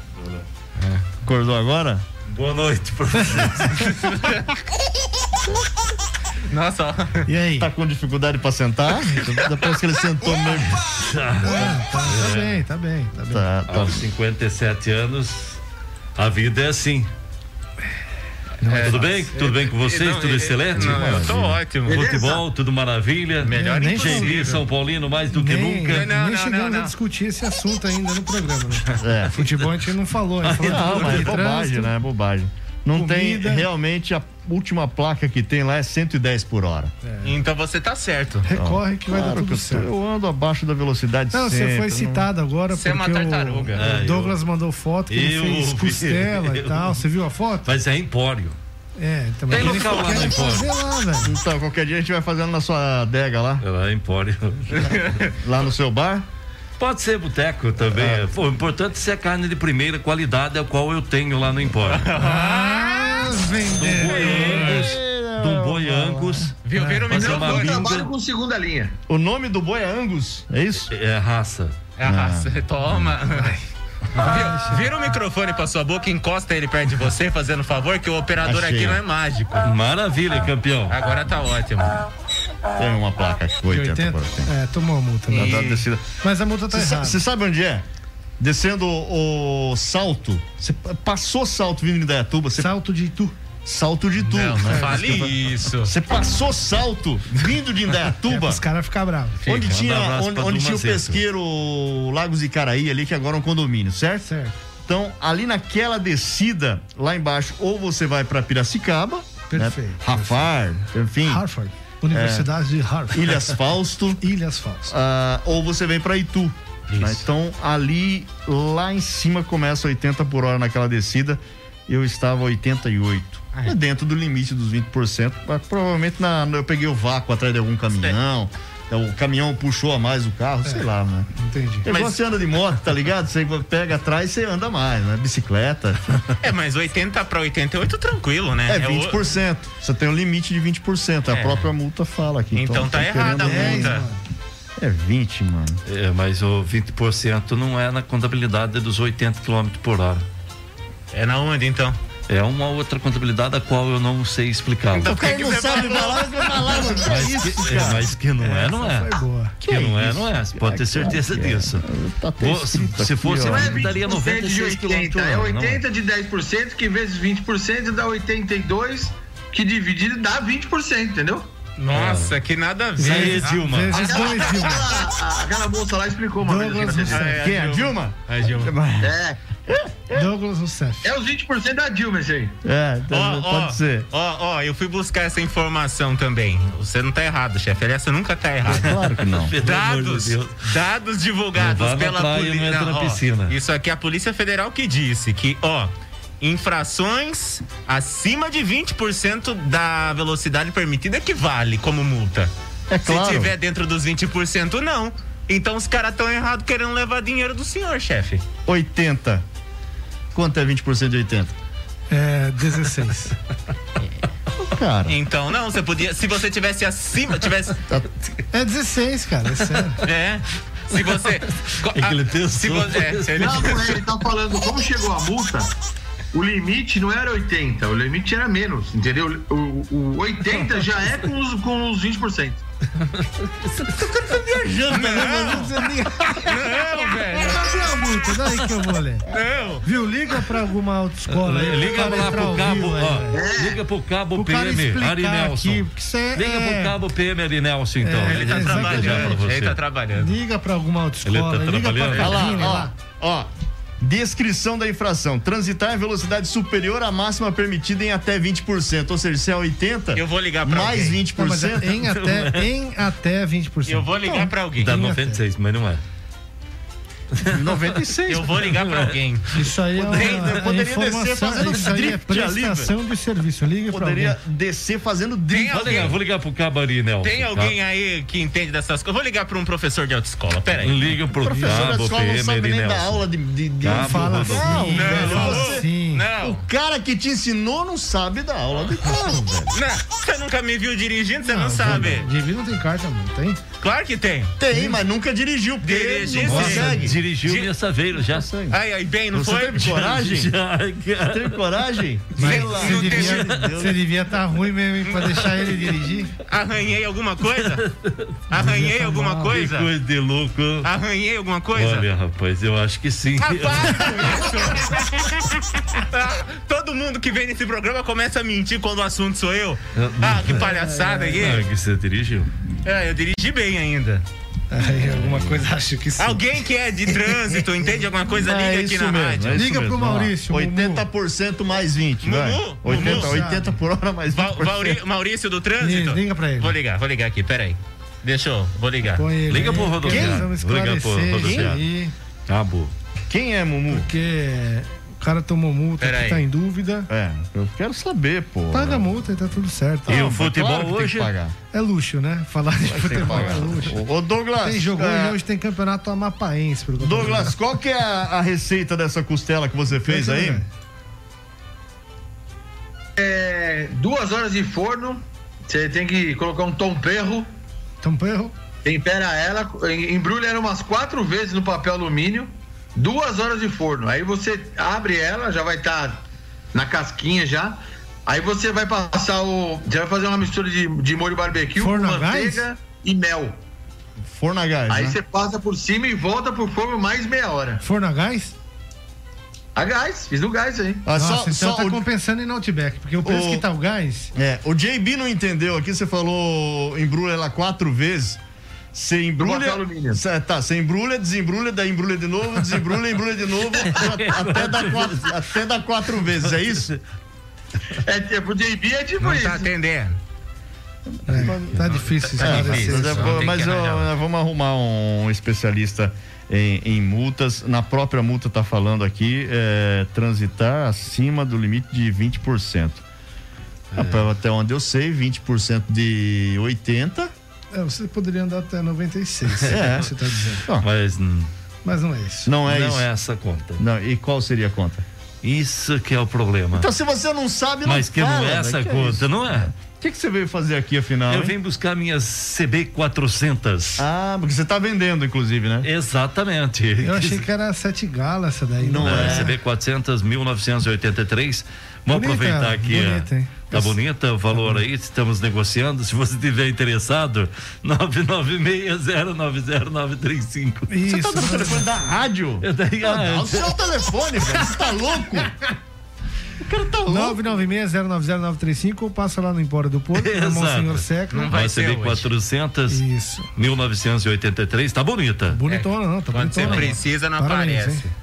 Acordou agora? Boa noite, professor. Nossa, ó. E aí? Tá com dificuldade pra sentar? Depois que ele sentou meio. Ah, tá, tá bem, tá bem, tá bem. Tá, tá. Aos 57 anos, a vida é assim. Tudo bem? Tudo bem com vocês? Não, tudo excelente? não, eu tô ótimo. Futebol, tudo maravilha. Melhor nem possível. São Paulino mais do que Nem, nunca. Não, nem chegamos não, não. a discutir esse assunto ainda no programa, né? É. Futebol a gente não falou. a gente falou Não, mas é bobagem, né? É bobagem. Não comida. tem realmente a última placa que tem lá é 110 por hora. Então você tá certo. Recorre que vai dar Claro tudo eu, certo. eu ando abaixo da velocidade Não, sempre. você foi não- citado agora Você é uma porque o- tartaruga. o, É, eu- Douglas mandou foto que ele Eu fez costela e Eu- tal. Você viu a foto? Mas é empório. É, também Tem ele local lá Empório. fazer lá, velho. Então, qualquer dia a gente vai fazendo na sua adega lá, É empório. lá no seu bar. Pode ser boteco também. Pô, o importante é ser carne de primeira qualidade, a qual eu tenho lá no empório. Ah, um boi angus. Viu? Vira o Fazer uma Eu microfone. trabalho com segunda linha. O nome do boi é Angus, é isso? É raça. É a raça. Toma. Vira, vira o microfone pra sua boca, encosta ele perto de você, fazendo favor, que o operador Achei. aqui não é mágico. Maravilha, campeão. Agora tá ótimo. Tem uma placa aqui com 80, 80? por hora. Tem. É, tomou a multa. Né? da descida. Mas a multa tá Você sa- errada. você sabe onde é? Descendo o, o salto. Você passou salto vindo de Indaiatuba. Você... Salto de Itu. Salto de tu. Não, não né? fale isso. Você passou salto vindo de É, Indaiatuba. os caras ficam bravos. Onde Fica. tinha, Manda um abraço onde, pra onde turma tinha o pesqueiro Lagos Icaraí ali, que agora é um condomínio, certo? Certo. Então, ali naquela descida, lá embaixo, ou você vai pra Piracicaba, Perfeito. né? Rafar, enfim, Harvard. Universidade de Harvard. Ilhas Fausto, Ilhas Falsas. ah, ou você vem pra Itu. né? Isso. Então, ali, lá em cima, começa 80 por hora naquela descida. Eu estava 88. Ah, é. É dentro do limite dos 20%. Mas provavelmente na, eu peguei o vácuo atrás de algum caminhão. O caminhão puxou a mais o carro, sei lá, né? Entendi. É igual você anda de moto, tá ligado? Você pega atrás e você anda mais, né? Bicicleta. É, mas 80 pra 88 tranquilo, né? É o- 20%. Você tem um limite de 20%. A É. própria multa fala aqui. Então tá errada a multa. muito. É 20, mano. É, mas o 20% não é na contabilidade dos 80 km por hora. É na onde então? É uma outra contabilidade a qual eu não sei explicar. Então, O cara que não sabe falou? falar, vai falar. Que é Mas isso, que, é, mas que não é, não é. Boa. Que não é, não é. Você pode ter certeza que é? disso. Tá se, se fosse. Não é daria 20% de 96 km 80, por é hora. não 80 de 10%, que vezes 20% dá 82, que dividido dá 20%, entendeu? Nossa, que nada a E aí, ver. Dilma? Vezes dois, Dilma. Aquela, aquela moça lá explicou uma vez. Aqui na. Quem é? A Dilma? A Dilma. É, Douglas Rousseff. é os 20% da Dilma esse aí. É, Ó, pode ó, ser. Ó, ó, eu fui buscar essa informação também. Você não tá errado, chefe. Aliás, você nunca tá errado. Claro que não. Amor de Dados, dados divulgados pela polícia. piscina. Isso aqui é a Polícia Federal que disse que, ó, infrações acima de 20% da velocidade permitida equivale como multa. É claro. Se tiver dentro dos 20%, não. Então os caras estão errados querendo levar dinheiro do senhor, chefe. 80. Quanto é 20% de 80? É, 16. Cara. Então, não, você podia. Se você tivesse acima, tivesse. É 16, cara, é sério. É. Se você. É que ele pensou. Se você, é, se ele- Não, ele tá falando, como chegou a multa, o limite não era 80, o limite era menos, entendeu? O, o 80 já é com os, com os 20%. Viajando, né? Não, velho. Cadê a multa? Daí que eu vou ler. Não. Viu? Liga pra alguma autoescola aí. Liga cara lá pro cabo, ó. velho. Liga pro cabo Pro cara PM, explicar Ari Nelson. aqui, porque isso é- Liga é- pro cabo PM, Ari Nelson, então. É, Ele tá É, trabalhando. pra. Ele tá trabalhando. Liga pra alguma autoescola. Ele tá liga pra trabalhando? Olha Carline lá, lá. ó, ó. Descrição da infração: transitar em velocidade superior à máxima permitida em até 20%. Ou seja, se é 80, Eu vou ligar pra mais alguém. 20%. Não, é em até, em até 20%. Eu vou ligar pra alguém. Dá Sim, 96, mas não é. 96. Eu vou ligar pra alguém. Isso aí é uma Poderia- poderia descer fazendo isso aí é prestação de serviço. Liga pra Poderia alguém. descer fazendo drift. Vou ligar, vou ligar pro cabo Ari Nelson. Tem tá? alguém aí que entende dessas coisas? Vou ligar pra um professor de autoescola. Pera aí. Liga pro O professor da cabo escola não PM, sabe nem dar Nelson. aula de. de, de- Cabo Fala assim, Não, velho. não, Fala assim. O Não. cara que te ensinou não sabe dar aula de carro, velho. Não, você nunca me viu dirigindo, você não, sabe. Divi não tem carta, não tem? Claro que tem. Tem, mas nunca dirigiu, Dirigir, não consegue. Dirigiu Di- minha saveiro, já. Aí, aí, bem, não Você foi? teve coragem? Já, cara. Teve coragem? Mas Sei lá. você devia, você devia estar ruim mesmo hein, pra deixar ele dirigir. Arranhei alguma coisa? Arranhei alguma mal. Que coisa? coisa de louco. Arranhei alguma coisa? Olha, rapaz, eu acho que sim. Ah, Todo mundo que vem nesse programa começa a mentir quando o assunto sou eu. Ah, que palhaçada aí. que você dirigiu. É, eu dirigi bem ainda. Aí, alguma coisa acho que sim. Alguém que é de trânsito, entende alguma coisa? É Liga aqui isso na mesmo, rádio. é Liga pro mesmo, lá. Maurício, 80% mais 20, vai. Mumu, 80, Mumu. 80 por hora mais 20%. Val- Vauri- Maurício do trânsito? Liga pra ele. Vou ligar, vou ligar aqui, peraí. Deixa eu, vou ligar. Ele Liga pro rodoviário. Vamos Liga pro rodoviário. aí. Boa. Quem é Mumu? Porque cara tomou multa, Pera que aí. tá em dúvida. É, eu quero saber, pô. Paga a multa e tá tudo certo. E o mas futebol claro que tem que hoje? pagar. É luxo, né? Falar de futebol é luxo. Ô, Douglas, Tem jogo é, hoje, hoje tem campeonato amapaense. Douglas, qual que é a, a receita dessa costela que você fez aí? É, duas horas de forno, você tem que colocar um tom perro, Tom Perro. tempera ela, em- embrulha ela umas quatro vezes no papel alumínio, duas horas de forno. Aí você abre ela, já vai estar na casquinha já. Aí você vai passar o. Você vai fazer uma mistura de, de molho barbecue Forno com a gás? manteiga e mel. Forno a gás, Aí né? você passa por cima e volta pro forno mais meia hora. Forno a gás? A gás, fiz no gás aí. Ah, Nossa, só, então só tá o, compensando em Outback, porque o preço o- que tá o gás. é, o JB não entendeu aqui, você falou embrulha ela quatro vezes. Você embrulha. Cê- tá, você embrulha, desembrulha, daí embrulha de novo, desembrulha, embrulha de novo, até dar quatro, até dar quatro vezes, é isso? É, é, pro JB é tipo Não isso. tá atendendo. É, tá difícil Tá difícil. Mas, é, ó, vamos arrumar um especialista em, em multas. Na própria multa tá falando aqui, é, transitar acima do limite de 20%. Rapaz, até onde eu sei, 20% de 80. É, você poderia andar até 96, É. você tá dizendo. Ó, Mas Mas não é isso. não é não isso. é essa a conta. Não, e qual seria a conta? Isso que é o problema. Então, se você não sabe, não Mas que fala, não é essa é conta, isso? não é? O que, que você veio fazer aqui, afinal? Eu hein? venho buscar minhas CB400. Ah, porque você tá vendendo, inclusive, né? Exatamente. Eu achei que era sete galas essa daí. Não É, é. CB400 1983. Vamos Bonita, aproveitar aqui. bonita, é, hein? Tá bonita o valor aí, estamos negociando. Se você tiver interessado, 996090935. Você tá dando o Isso. telefone da rádio? Eu daí, Não, ah, dá o seu telefone, velho. Você tá louco? O cara tá louco. 996-090-935 ou passa lá no Empório do Porto, na Exato. Monsenhor Secla. Não vai Vai ser hoje. CB400 Isso. 1983. Tá bonita. Bonitona, não, tá Quando você bonitona. precisa, não Parabéns, aparece. hein?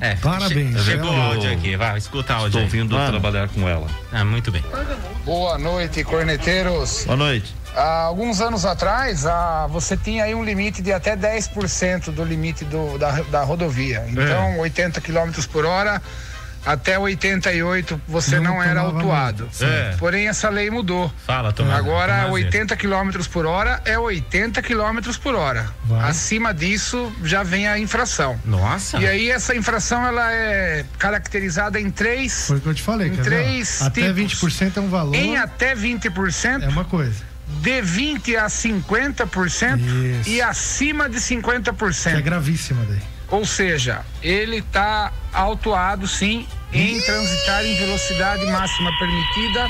É. Parabéns. che- Chegou o áudio aqui, vai, escuta o áudio. Estou vindo Mano. trabalhar com ela. Ah, muito bem. Boa noite, corneteiros. Boa noite. Há alguns anos atrás, ah, você tinha aí um limite de até 10% do limite do- da, da rodovia. Então, 80 km por hora, até 88 você Não não, era autuado. É. Porém, essa lei mudou. Fala, Tomás. Agora, Tomás. 80 km por hora é 80 km por hora. Vai. Acima disso, já vem a infração. Nossa. E aí, essa infração ela é caracterizada em três. Foi o que eu te falei, Em ver, três Até tipos. 20% é um valor. Em até 20%. É uma coisa. de 20 a 50% Isso. e acima de Que é 50%. gravíssima daí. Ou seja, ele está autuado sim em transitar em velocidade máxima permitida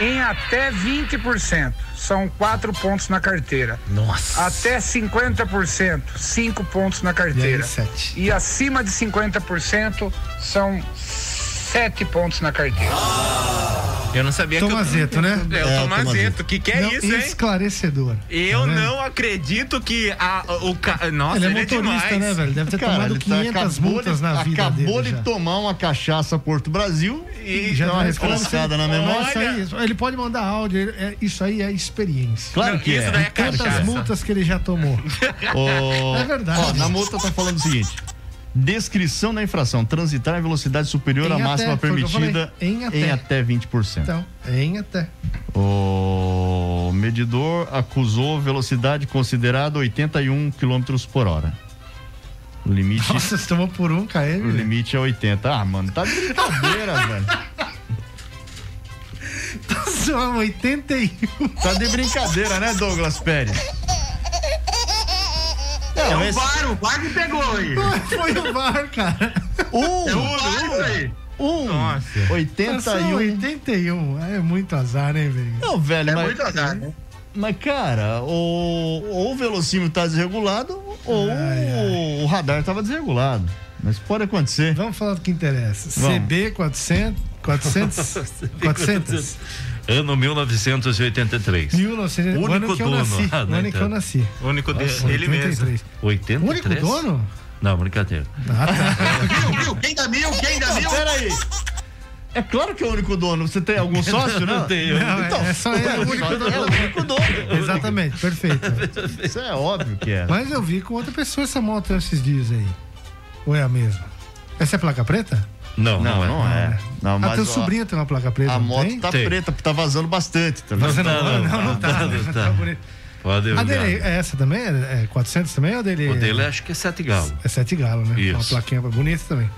em até 20%. São quatro pontos na carteira. Nossa. Até 50%, cinco pontos na E carteira. sete. E acima de 50% são sete pontos na carteira. Eu não sabia Tomazeto, que eu... né? É, o É, Tomazeto. Tomazeto. Que que é Não, isso, hein? Esclarecedor. Eu Tá não acredito que a, o ca... Nossa, Ele ele, é motorista, demais. né, velho? Deve ter Cara, tomado ele tá- 500 acabou multas de- na vida Acabou dele de já. tomar uma cachaça Porto Brasil e já Já deu uma refrescada na memória. Isso aí, ele pode mandar áudio, ele- é- isso aí é experiência. Claro Não, que isso é. daí é Quantas cachaça. multas que ele já tomou? Ô, É verdade. Ó, na multa tá falando o seguinte: descrição da infração, transitar em velocidade superior Em à até, máxima o permitida em até. até 20%. Então, em até. O medidor acusou velocidade considerada 81 km por hora. O limite, Nossa, você tomou por um, o KM? limite é 80. Ah, mano, tá de brincadeira, velho. Só 81. Tá de brincadeira, né, Douglas Pérez? É o esse- VAR, o VAR que pegou aí. Foi o VAR, cara. um, É o VAR isso aí. um, Nossa. 81. 81. 81. É muito azar, né, velho? Não, velho, É mas, muito azar, né? mas cara, o, ou o velocímetro tá desregulado ou Ai, o radar tava desregulado. Mas pode acontecer. Vamos falar do que interessa. Vamos. CB 400. 400. 400. Ano 1983. 1900, o ano que eu nasci. Ah, ano que eu nasci. Único de- Nossa, ele mesmo. 83. 83? O único dono? Não, brincadeira. Ah, tá. Mil, mil, quem dá mil, quem dá mil? Peraí. É claro que é o único dono. Você tem algum sócio, não? Não tenho. Não, é- é só ele, é o único dono. É o único dono. Exatamente, perfeito. Isso é óbvio que é. Mas eu vi com outra pessoa essa moto esses dias aí. Ou é a mesma? Essa é placa preta? Não, Não, não, é. não é. Não, ah, mas, teu ó, sobrinho tem uma placa preta. A não moto tem? tá Tem. preta, tá vazando bastante. Tá? Vazando Não, não, Não, não tá. tá, Tá, tá. bonito. Pode A dele é essa também? É 400 também ou a dele? O dele acho que é sete galo. É 7 galo, né? Isso. Uma plaquinha bonita também.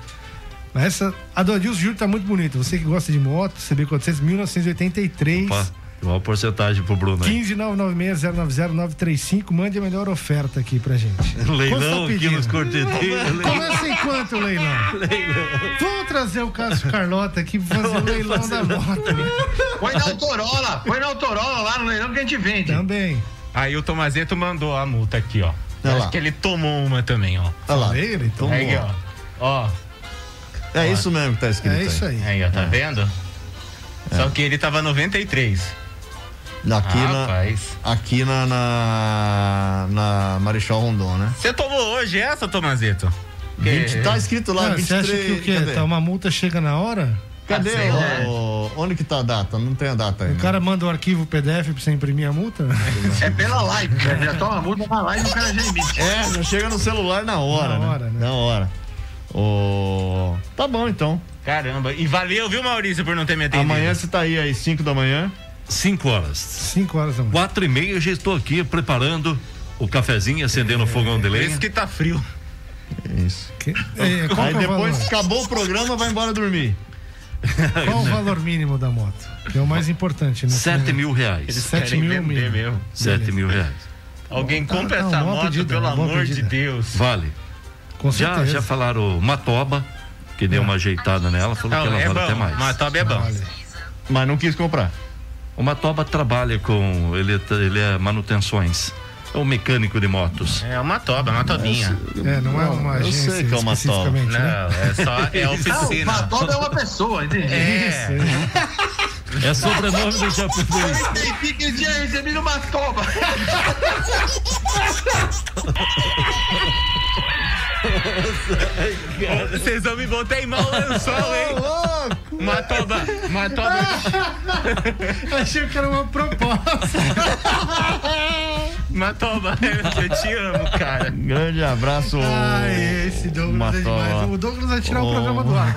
Mas essa, a do Adilson Júlio tá muito bonita. Você que gosta de moto, CB400, 1983. Opa, uma porcentagem pro Bruno aí. 15996090935. Mande a melhor oferta aqui pra gente. Leilão tá aqui nos corteteiros. Começa em quanto o leilão? Vamos trazer o Cássio Carlota aqui pra fazer o leilão da moto. Põe na Autorola, põe na Autorola lá no leilão que a gente vende. Também. Aí o Tomazeto mandou a multa aqui, ó. Olha Acho lá. que ele tomou uma também, ó. Olha lá. Ele tomou. Aí, ó. Ó, É isso mesmo que tá escrito. É isso aí. aí, ó, tá vendo? Só que ele tava 93. Aqui, Ah, na, rapaz. aqui na, na, na Marechal Rondon, né? Você tomou hoje essa, Tomazeto? Que- 20, tá escrito lá, você 23. acha que o quê? Cadê? Tá, uma multa chega na hora? Cadê Ah, sei lá. o, Onde que tá a data? Não tem a data aí. O né? cara manda o arquivo PDF pra você imprimir a multa? É pela live, né? já toma multa na live e o cara já emite. É, já chega no celular na hora, Na né? hora, né? Na hora. O... Tá bom, então. Caramba. E valeu, viu, Maurício, por não ter me atendido. Amanhã você tá aí às 5 da manhã. 5 horas. 5 horas da manhã. Quatro e meia já estou aqui preparando o cafezinho, acendendo o fogão de lenha. isso que tá frio. Isso. Que- é, qual, aí que é o depois valor? acabou o programa, vai embora dormir. qual o valor mínimo da moto? Que é o mais importante, né? Sete mil reais. Eles Sete querem mil vender mesmo. Sete mil reais. Alguém Tá- compra tá essa moto, pedida, pelo amor de pedida. Deus. Vale. Com Já, certeza. já falaram Matoba, que deu uma ajeitada nela, falou que Não, ela é vale bom. até mais. Matoba é bom. Olha. Mas não quis comprar. O Matoba trabalha com. Ele, ele é manutenções. É um mecânico de motos. É uma toba, uma tobinha. É, não é uma eu agência sei que é uma Não, né? é só é Não, o oficina. Matoba é uma pessoa, entendi. É. É sobrenome do japonês. Eu entendi que tinha recebido uma toba. Vocês vão me botar em mau lençol, hein? Matoba, Matoba. Achei que era uma proposta. Matoba, eu te amo, cara. Grande abraço. Ai, esse Douglas é Matoba. demais. O Douglas vai tirar o Oh. programa do ar.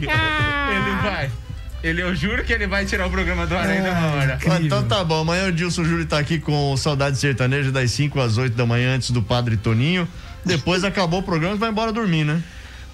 Ele vai. Ele, eu juro que ele vai tirar o programa do ar ainda uma hora. Ah, Então tá bom, amanhã o Dilson Júlio tá aqui com o Saudade Sertaneja das 5 às 8 da manhã antes do Padre Toninho. Depois acabou o programa e vai embora dormir, né?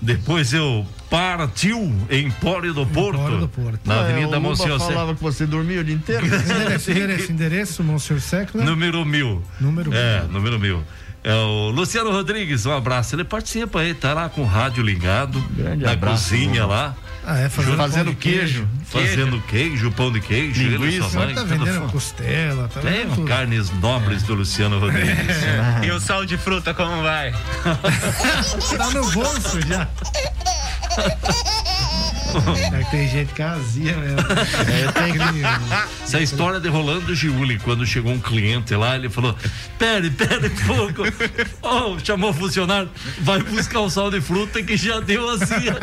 Depois eu partiu em Pório do Porto, Empório do Porto. na Ué, Avenida o Luba Monsenhor falava que você dormia o dia inteiro. endereço, endereço, endereço, Monsenhor Secla. Número mil. Número É, número mil. É o Luciano Rodrigues, um abraço. Ele participa aí, tá lá com o rádio ligado, Grande na abraço, cozinha Lula. lá, Ah, é, fazendo, Fazendo de queijo. fazendo queijo, pão de queijo, ele Linguiça. mãe. tá tudo vendendo fã. costela, tá Tem tudo. carnes nobres do Luciano Rodrigues. E o sal de fruta, como vai? Tá no bolso já. É que tem gente que é azia mesmo. É, tem que... Essa história de Rolando Giuli, quando chegou um cliente lá, ele falou: Pere, pere um pouco. Oh, chamou o funcionário, vai buscar o sal de fruta que já deu azia.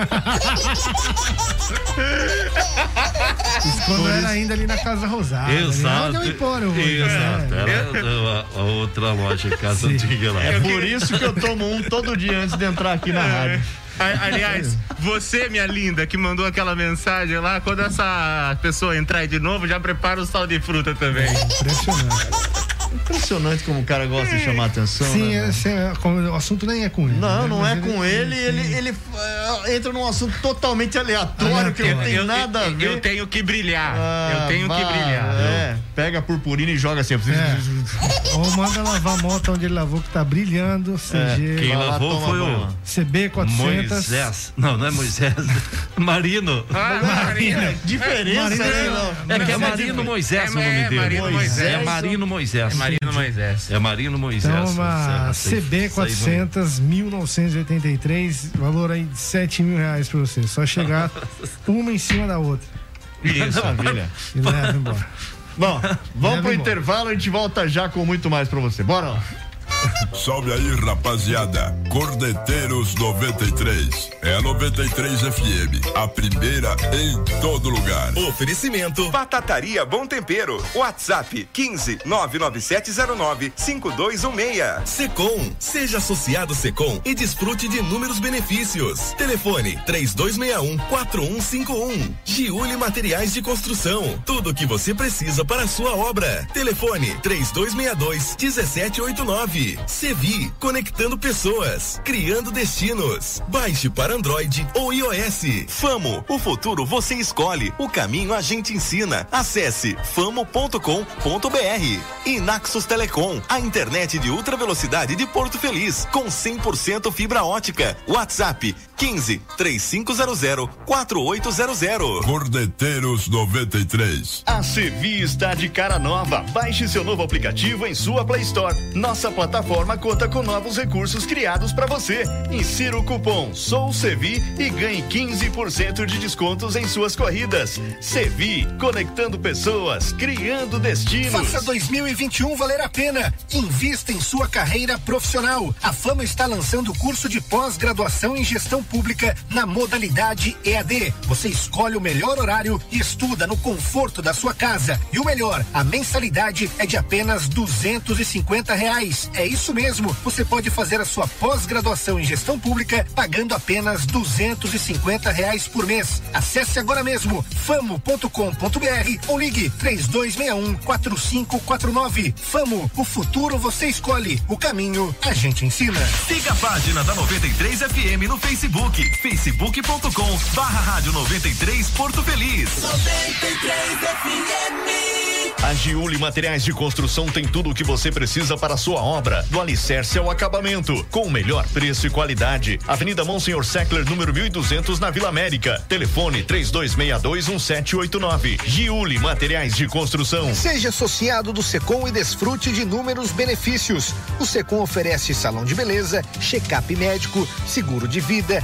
Isso quando era ainda ali na Casa Rosada. ali Exato. Onde é o Empório hoje, Exato. né? Era a, a outra loja, casa antiga lá. É por isso que eu tomo um todo dia antes de entrar aqui na rádio. A- Aliás, você, minha linda, que mandou aquela mensagem lá, quando essa pessoa entrar aí de novo, já prepara o sal de fruta também. Impressionante. Impressionante como o cara gosta de chamar atenção. Sim, né? esse é- como o assunto nem é com ele. Não, né? não Mas é com ele, ele, ele eh, entra num assunto totalmente aleatório, que não tem eu, nada a eu- ver. eu tenho que brilhar. Ah, eu tenho vá, que brilhar. É, pega a purpurina e joga assim. É. Ou manda lavar a moto onde ele lavou que tá brilhando. CG. Quem Vai lá, lavou foi o banho. CB 400. Moisés. Não, não é Moisés. Marino. Ah, Marina. Diferença, Marina, né? É que é é Marino Moisés o é, nome é dele. Marino Moisés. É Marino Moisés. É Marino Moisés. É Marino Moisés. Então, uma Essa aí- CB essa aí 400, 1983, valor aí de 7 mil reais pra você. Só chegar uma em cima da outra. Isso. Maravilha. E leva embora. Bom, vamos pro intervalo, a gente volta já com muito mais pra você. Bora lá. Salve aí, rapaziada. Cordeteiros 93. É a 93 FM. A primeira em todo lugar. Oferecimento Batataria Bom Tempero. WhatsApp 15 99709 5216. Secom. Seja associado Secom e desfrute de inúmeros benefícios. Telefone 3261 4151. Giuli Materiais de Construção. Tudo o que você precisa para a sua obra. Telefone 3262 1789. Sevi, conectando pessoas, criando destinos. Baixe para Android ou iOS. Famo, o futuro você escolhe, o caminho a gente ensina. Acesse famo.com.br. E Naxos Telecom, a internet de ultra velocidade de Porto Feliz, com 100% fibra ótica. WhatsApp 15 3500 4800. Cordeteiros 93. A Sevi está de cara nova. Baixe seu novo aplicativo em sua Play Store. Nossa plataforma conta com novos recursos criados para você. Insira o cupom SOUSEVI e ganhe 15% de descontos em suas corridas. Sevi, conectando pessoas, criando destinos. Faça 2021 valer a pena. Invista em sua carreira profissional. A Fama está lançando o curso de pós-graduação em gestão pública na modalidade EAD. Você escolhe o melhor horário e estuda no conforto da sua casa. E o melhor, a mensalidade é de apenas duzentos e reais. É isso mesmo. Você pode fazer a sua pós-graduação em gestão pública pagando apenas duzentos e reais por mês. Acesse agora mesmo famo.com.br ou ligue três dois um quatro cinco quatro nove. Famo, o futuro você escolhe, o caminho a gente ensina. Siga a página da 93 FM no Facebook, facebook.com barra rádio 93 Porto Feliz. 93 FM. A Giuli Materiais de Construção tem tudo o que você precisa para a sua obra, do alicerce ao acabamento, com o melhor preço e qualidade. Avenida Monsenhor Seckler, número 1200, na Vila América. Telefone 32621789. Giuli Materiais de Construção. Seja associado do Secom e desfrute de inúmeros benefícios. O Secom oferece salão de beleza, check-up médico, seguro de vida,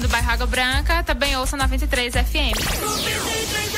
do bairro Água Branca, também ouço 93 FM.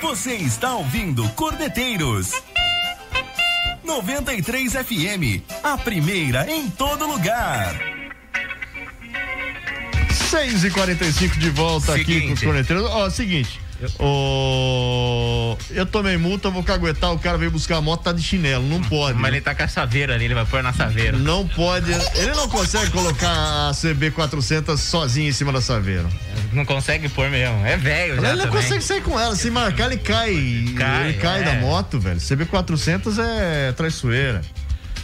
Você está ouvindo Cordeteiros. 93 FM, a primeira em todo lugar. 6 e 45 de volta aqui com os corneteiros. Ó, seguinte. Ô, eu tomei multa, vou caguetar, o cara veio buscar a moto, tá de chinelo, não pode. Mas ele tá com a saveira ali, ele vai pôr na saveira. Não pode, ele não consegue colocar a CB 400 sozinho em cima da saveira. Não consegue pôr mesmo, é velho já Ele não também. consegue sair com ela, se marcar ele cai, Cai, ele cai é. da moto, velho. CB 400 é traiçoeira.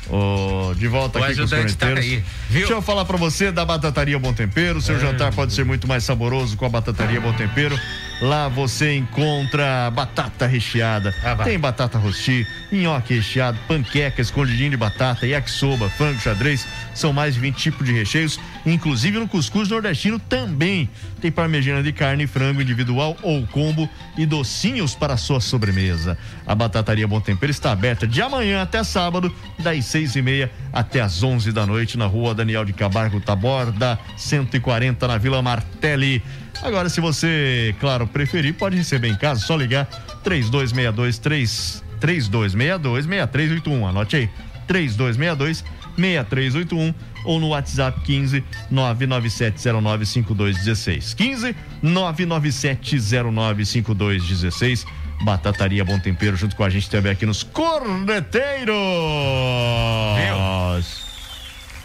Ô, de volta O aqui com os tá corneteiros. viu? Deixa eu falar pra você da Batataria Bom Tempero. Seu É. jantar pode ser muito mais saboroso com a Batataria Bom Tempero. Lá você encontra batata recheada, vai. tem batata rosti, nhoque recheado, panqueca, escondidinho de batata, yakisoba, frango xadrez. São mais de 20 tipos de recheios, inclusive no cuscuz nordestino também. Tem parmegiana de carne frango individual ou combo e docinhos para sua sobremesa. A Batataria Bom Tempero está aberta de amanhã até sábado, das seis e meia até as 11 da noite, na rua Daniel de Cabargo Taborda, 140, na Vila Martelli. Agora, se você, claro, preferir, pode receber em casa, só ligar 3262 3 3262 6381. Anote aí. 3262 6381 ou no WhatsApp 15 997095216. 15 997095216. Batataria Bom Tempero junto com a gente também aqui nos Corneteiros.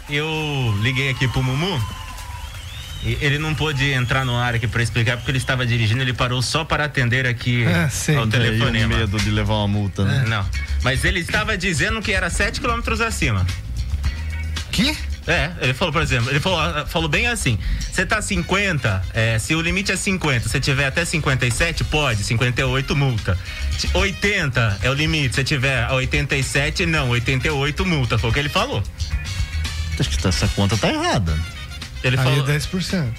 Eu liguei aqui pro Mumu. e Ele não pôde entrar no ar aqui pra explicar porque ele estava dirigindo, ele parou só para atender aqui É, sei. ao telefonema. Medo de levar uma multa, né? Não. Mas ele estava dizendo que era 7 km acima. Que? É, ele falou, por exemplo, ele falou, falou bem assim: você tá 50, é, se o limite é 50, você tiver até 57, pode, 58 multa. T- 80 é o limite, se tiver a 87, não, 88 multa, foi o que ele falou. Acho que essa conta tá errada. Ele Aí falou. é 10%.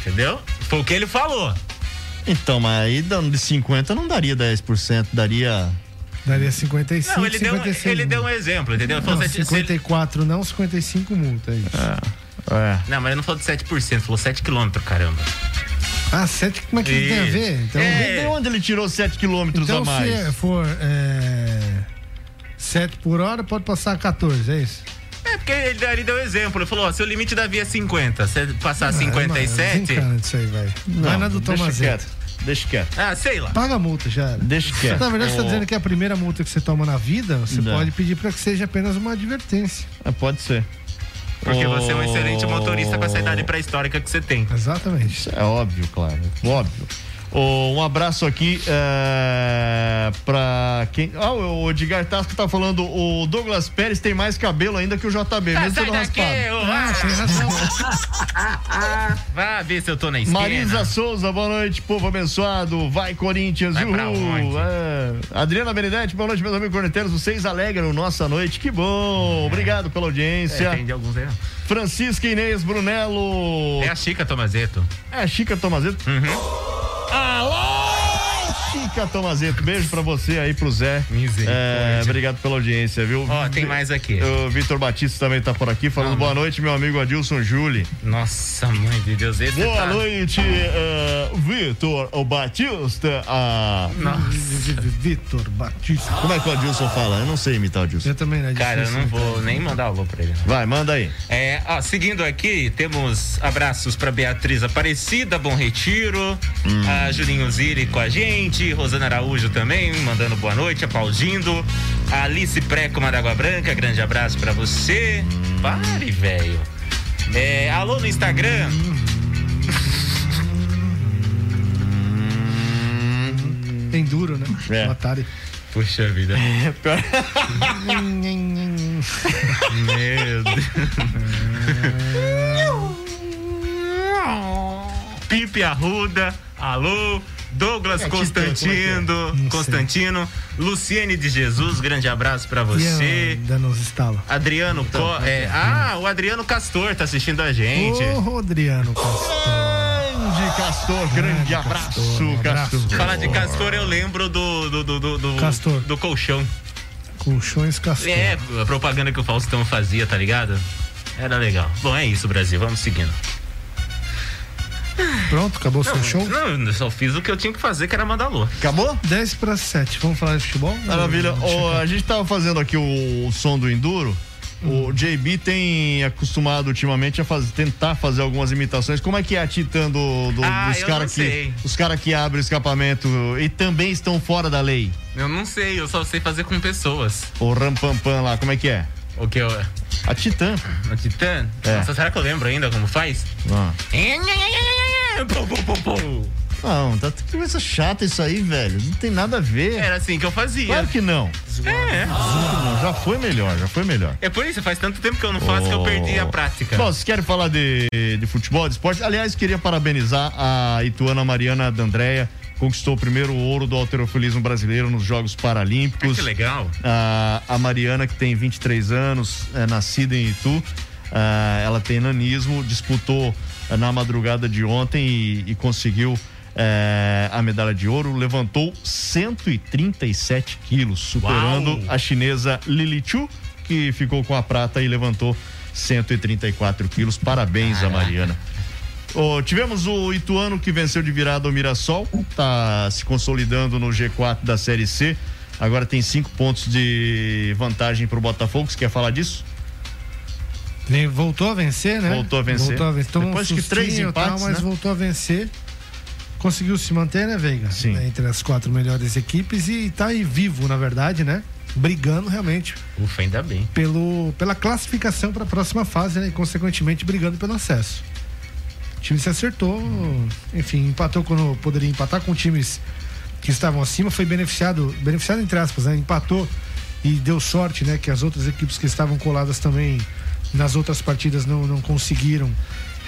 Entendeu? Foi o que ele falou. Então, mas aí dando de 50 não daria 10%, daria. Daria 55, Não, ele deu, 56. ele deu um exemplo, entendeu? Ele falou Não, sete- se ele- 54 não, 55 multa, é isso. É. Não, mas ele não falou de 7%, falou 7 km, caramba. Ah, 7, como é que tem a ver? Então, É, de onde ele tirou 7 quilômetros então a mais? se for é, 7 por hora, pode passar 14, é isso? É, porque ele, ele deu exemplo, ele falou, ó, seu limite da via é 50, você passar Ah, 57... desencana disso aí, vai. Vai na do deixa Tomazeta. Deixa quieto. Ah, sei lá. Paga a multa, já era. Deixa quieto. Na verdade, você tá dizendo que é a primeira multa que você toma na vida, você Não. pode pedir para que seja apenas uma advertência. É, pode ser. Porque você é um excelente motorista com essa idade pré-histórica que você tem. Exatamente. É óbvio, claro. Óbvio. Um abraço aqui é, pra quem. Ah, o Edgar Tasco tá falando, o Douglas Pérez tem mais cabelo ainda que o JB, mesmo sai sendo daqui, raspado. ô, Ah, tem razão. Vai ver se eu tô na esquina. Marisa Souza, boa noite, povo abençoado. Vai, Corinthians, Vai pra uhul. onde? É. Adriana Benedetti, boa noite, meus amigos corneteiros. Vocês alegram nossa noite, que bom. Obrigado pela audiência. É, tem de alguns aí. Francisca Inês Brunello. É a Chica Tomazeto. É a Chica Tomazeto? Uhum. Alô, Chica Tomazeto. Beijo pra você aí, pro Zé. É, obrigado pela audiência, viu? Ó, tem mais aqui. O Vitor Batista também tá por aqui, falando boa noite, meu amigo Adilson Júli. Nossa, mãe de Deus, esse Boa tá... noite, eh, Vitor o Batista. Ah, Vitor Batista. como é que o Adilson fala? Eu não sei imitar o Adilson. Eu também, né? Cara, eu não vou nem mandar alô pra ele. Vai, manda aí. É, ó, seguindo aqui, temos abraços pra Beatriz Aparecida, Bom Retiro, a Julinho Ziri com a gente, Rosana Araújo também, mandando boa noite, aplaudindo. A Alice Preco, Água Branca, grande abraço pra você. Pare, velho. É, alô no Instagram. Enduro, né? É. Atari. Puxa vida. Meu Deus. Pipe Arruda, alô. Douglas É, Constantino, Não sei. Constantino, Luciene de Jesus, grande abraço pra você. Ainda nos estala. Adriano Co é, Ah, o Adriano Castor tá assistindo a gente. Ô, Adriano Castor. Grande Castor, grande abraço, um abraço. Castor. Falar de Castor, eu lembro do do, do, do, do- Castor. do colchão. Colchões Castor. É, a propaganda que o Faustão fazia, tá ligado? Era legal. Bom, é isso, Brasil. Vamos seguindo. Pronto, acabou o seu show? Não, eu só fiz o que eu tinha que fazer, que era mandar alô. Acabou? 10 para 7. Vamos falar de futebol? Maravilha. A gente tava fazendo aqui o, som do Enduro. O JB tem acostumado ultimamente a fazer, tentar fazer algumas imitações. Como é que é a Titã do, do- Ah, dos caras que os caras que abrem o escapamento e também estão fora da lei? Eu não sei, eu só sei fazer com pessoas. O Rampampam lá, como é que é? O que eu. A Titã. A Titã? É. Nossa, será que eu lembro ainda como faz? Ah. Pum, pum, pum, pum. Não, tá que coisa chata isso aí, velho. Não tem nada a ver. Era assim que eu fazia. Claro que não. É. Não. Já foi melhor, já foi melhor. É por isso, faz tanto tempo que eu não faço que eu perdi a prática. Bom, vocês querem falar de, de futebol, de esporte? Aliás, queria parabenizar a Ituana Mariana D'Andrea, conquistou o primeiro ouro do alterofilismo brasileiro nos Jogos Paralímpicos. Que legal. Ah, a Mariana, que tem 23 anos, é nascida em Itu, ah, ela tem nanismo, disputou ah, na madrugada de ontem e, e conseguiu eh, a medalha de ouro, levantou 137 quilos, superando Uau! a chinesa Lili Chu, que ficou com a prata e levantou 134 quilos. Parabéns a Mariana. Ô, tivemos o Ituano que venceu de virada o Mirassol, tá se consolidando no G4 da Série C. Agora tem cinco pontos de vantagem pro Botafogo. Você quer falar disso? Voltou a vencer, né? Voltou a vencer. Voltou a vencer. Tomou Depois um que três sustinho e tal, empates, mas né? voltou a vencer. Conseguiu se manter, né, Veiga? Sim. Entre as quatro melhores equipes e tá aí vivo, na verdade, né? Brigando realmente Ufa, ainda bem. pelo, pela classificação para a próxima fase, né? E consequentemente brigando pelo acesso. O time se acertou, enfim, empatou quando poderia empatar com times que estavam acima, foi beneficiado, beneficiado entre aspas, né? Empatou e deu sorte, né? Que as outras equipes que estavam coladas também nas outras partidas não, não conseguiram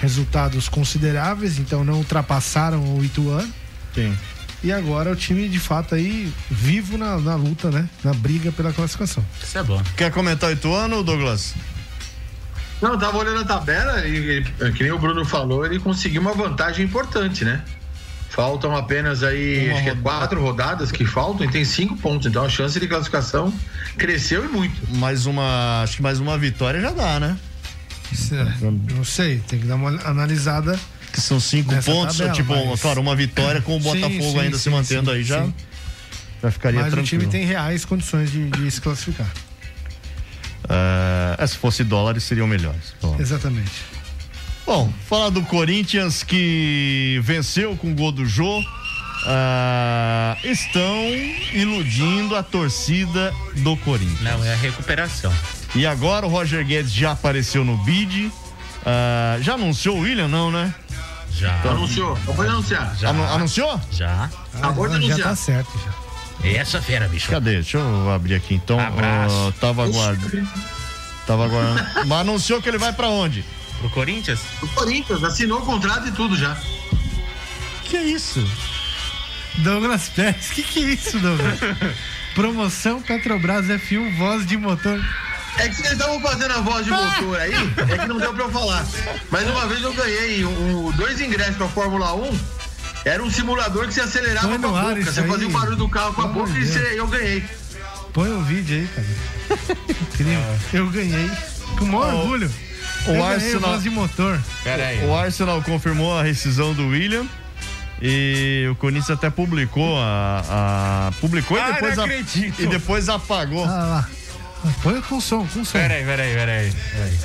resultados consideráveis, então não ultrapassaram o Ituano. Sim. E agora o time de fato aí vivo na, na luta, né? Na briga pela classificação. Isso é bom. Quer comentar o Ituano, Douglas? Não, eu tava olhando a tabela e, que nem o Bruno falou, ele conseguiu uma vantagem importante, né? Faltam apenas aí, acho que é quatro rodadas que faltam e tem cinco pontos. Então a chance de classificação cresceu e muito. Mais uma, acho que mais uma vitória já dá, né? Não sei, tem que dar uma analisada. Que são cinco pontos, tabela, tipo, mas- claro, uma vitória com o Sim, Botafogo sim, ainda se sim, mantendo sim, aí já, sim. já ficaria Mas o tranquilo. time tem reais condições de, de se classificar. É, se fosse dólares, seriam melhores. Bom. Exatamente. Bom, falar do Corinthians que venceu com o gol do Jô. ah, estão iludindo a torcida do Corinthians. Não, é a recuperação. E agora o Roger Guedes já apareceu no bid. ah, já anunciou o William, não, né? Já. Anunciou, acabou de anunciar. Já. Anu- anunciou? Já. Acabou de Ah, já tá certo já. Essa fera, bicho. Cadê? Deixa eu abrir aqui então. Abraço. Ah, tava aguardando. Tava aguardando. Mas anunciou que ele vai pra onde? Pro Corinthians? O Corinthians assinou o contrato e tudo já. Que é isso? Douglas Pérez, que que é isso, Douglas? Promoção Petrobras F1 voz de motor. É que vocês estavam fazendo a voz de motor aí, é que não deu pra eu falar. Mas uma vez eu ganhei um- dois ingressos pra Fórmula 1. Era um simulador que você acelerava Põe com a boca. Você aí. fazia o barulho do carro com a boca amor e você- Deus. eu ganhei. Põe o vídeo aí, cara. Incrível. Eu ganhei. Com o maior Ó, orgulho. O eu Arsenal- de motor. Pera aí. O Arsenal confirmou a rescisão do William. E o Corinthians até publicou a. a- publicou Ah, e depois não a- acredito. e depois apagou. Ah lá. Põe com som, com som. Pera aí, pera aí, pera aí. Pera aí.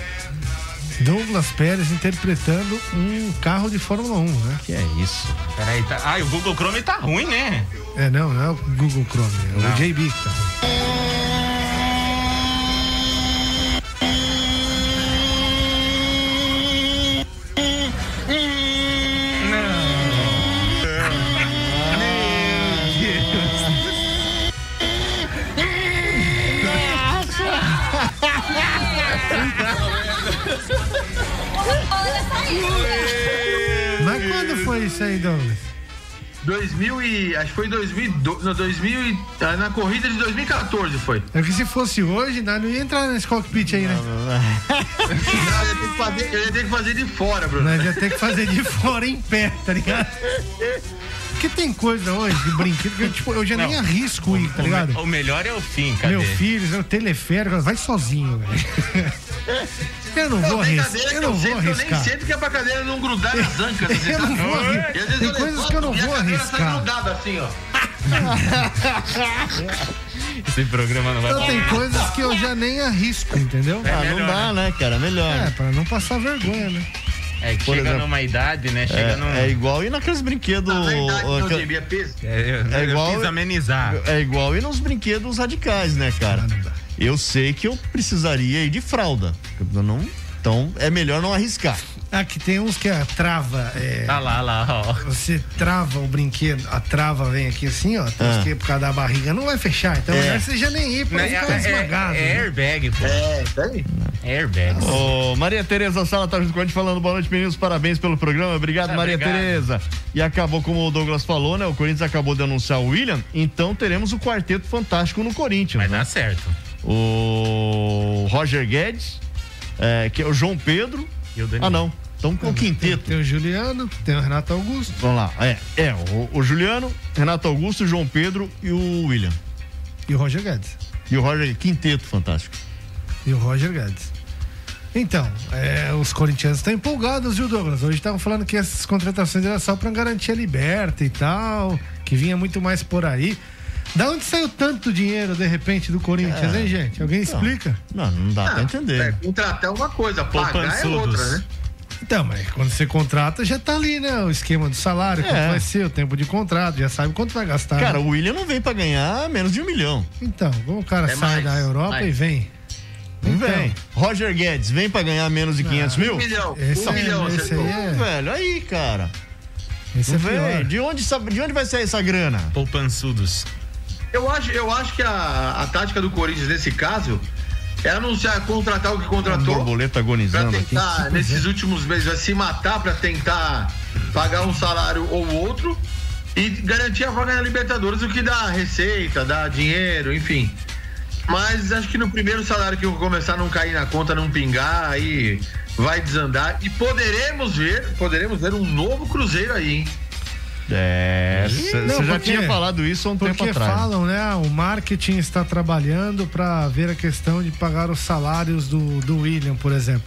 Douglas Pérez interpretando um carro de Fórmula 1, né? Que é isso? Pera aí, tá... Ah, o Google Chrome tá ruim, né? É, não, não é o Google Chrome, é Não. o JB que tá. Mas isso aí, Douglas? 2000 e. Acho que foi 2002. Não, 2000 e, ah, na corrida de 2014 foi. É que se fosse hoje, nós não ia entrar nesse cockpit aí, né? Não, eu, ia ter que fazer, eu ia ter que fazer de fora, Bruno. Nós ia ter que fazer de fora em pé, tá ligado? Porque tem coisa hoje de brinquedo que eu, tipo, eu já nem Não. arrisco ir, tá O, ligado? me- o melhor é o fim, cadê? Meu filho, meu teleférico, vai sozinho, velho. Eu não vou tem arriscar. Eu não vou sei que eu nem arriscar. sento que é pra cadeira não grudar nas ancas. Eu não sabe? vou arriscar. E às vezes Tem eu coisas que eu não e a vou cadeira Tá arriscar. grudada assim, ó. Esse programa não vai Então tem coisas que eu já nem arrisco, entendeu? ah, melhor, não dá, né, cara? Melhor. É, pra não passar vergonha, né? É que Por chega exemplo, numa idade, né? Chega num. É, é igual ir naqueles brinquedos. Na verdade, ó, não, que- é. É, eu, É eu igual- quis amenizar. É igual ir nos brinquedos radicais, né, cara? Eu sei que eu precisaria ir de fralda. Eu não, então é melhor não arriscar. Ah, que tem uns que a trava. É, Ah lá, lá, ó. Você trava o brinquedo, a trava vem aqui assim, ó. Tem uns Ah. que por causa da barriga não vai fechar. Então É. melhor você já nem ir pra Não, não é, ficar é- esmagado. é né? airbag, pô. É, tem? Airbag. Ô, Maria Tereza Sala tá junto com a gente falando boa noite, meninos. Parabéns pelo programa. Obrigado, Ah, Maria obrigado. Tereza. E acabou, como o Douglas falou, né? O Corinthians acabou de anunciar o William. Então teremos o quarteto fantástico no Corinthians. Vai né? dar certo. O Roger Guedes, é, que é o João Pedro. E o Danilo. Ah, não. Então com o Tem, quinteto. tem o Juliano, tem o Renato Augusto. Vamos lá. É, é o, o Juliano, Renato Augusto, João Pedro e o William. E o Roger Guedes. E o Roger, quinteto fantástico. E o Roger Guedes. Então, é, os corintianos estão empolgados, viu, Douglas? Hoje estavam falando que essas contratações eram só para garantir a liberta e tal, que vinha muito mais por aí. Da onde saiu tanto dinheiro, de repente, do Corinthians, É. hein, gente? Alguém explica? Não, não dá pra entender. É, contratar é uma coisa, pagar é outra, né? Então, mas quando você contrata, já tá ali, né? O esquema do salário, quanto É. vai ser, o tempo de contrato, já sabe quanto vai gastar. Cara, né? o William não vem pra ganhar menos de um milhão. Então, como o cara É sai mais, da Europa mais. e vem. Não Então. vem. Roger Guedes vem pra ganhar menos de 500 mil? Um milhão, Esse, um é, milhão, esse aí é. Velho, aí, cara. Esse é vem. pior. De onde, de onde vai sair essa grana? Poupançudos. Eu acho, eu acho que a, a tática do Corinthians nesse caso é anunciar, contratar o que Um contratou. borboleta agonizando aqui. tentar, nesses últimos meses, vai se matar pra tentar pagar um salário ou outro e garantir a vaga na Libertadores, o que dá receita, dá dinheiro, enfim. Mas acho que no primeiro salário que eu começar a não cair na conta, não pingar, aí vai desandar e poderemos ver, poderemos ver um novo Cruzeiro aí, hein? É, Não, você já porque- tinha falado isso há um tempo Porque atrás. falam, né? O marketing está trabalhando para ver a questão de pagar os salários do, do William, por exemplo.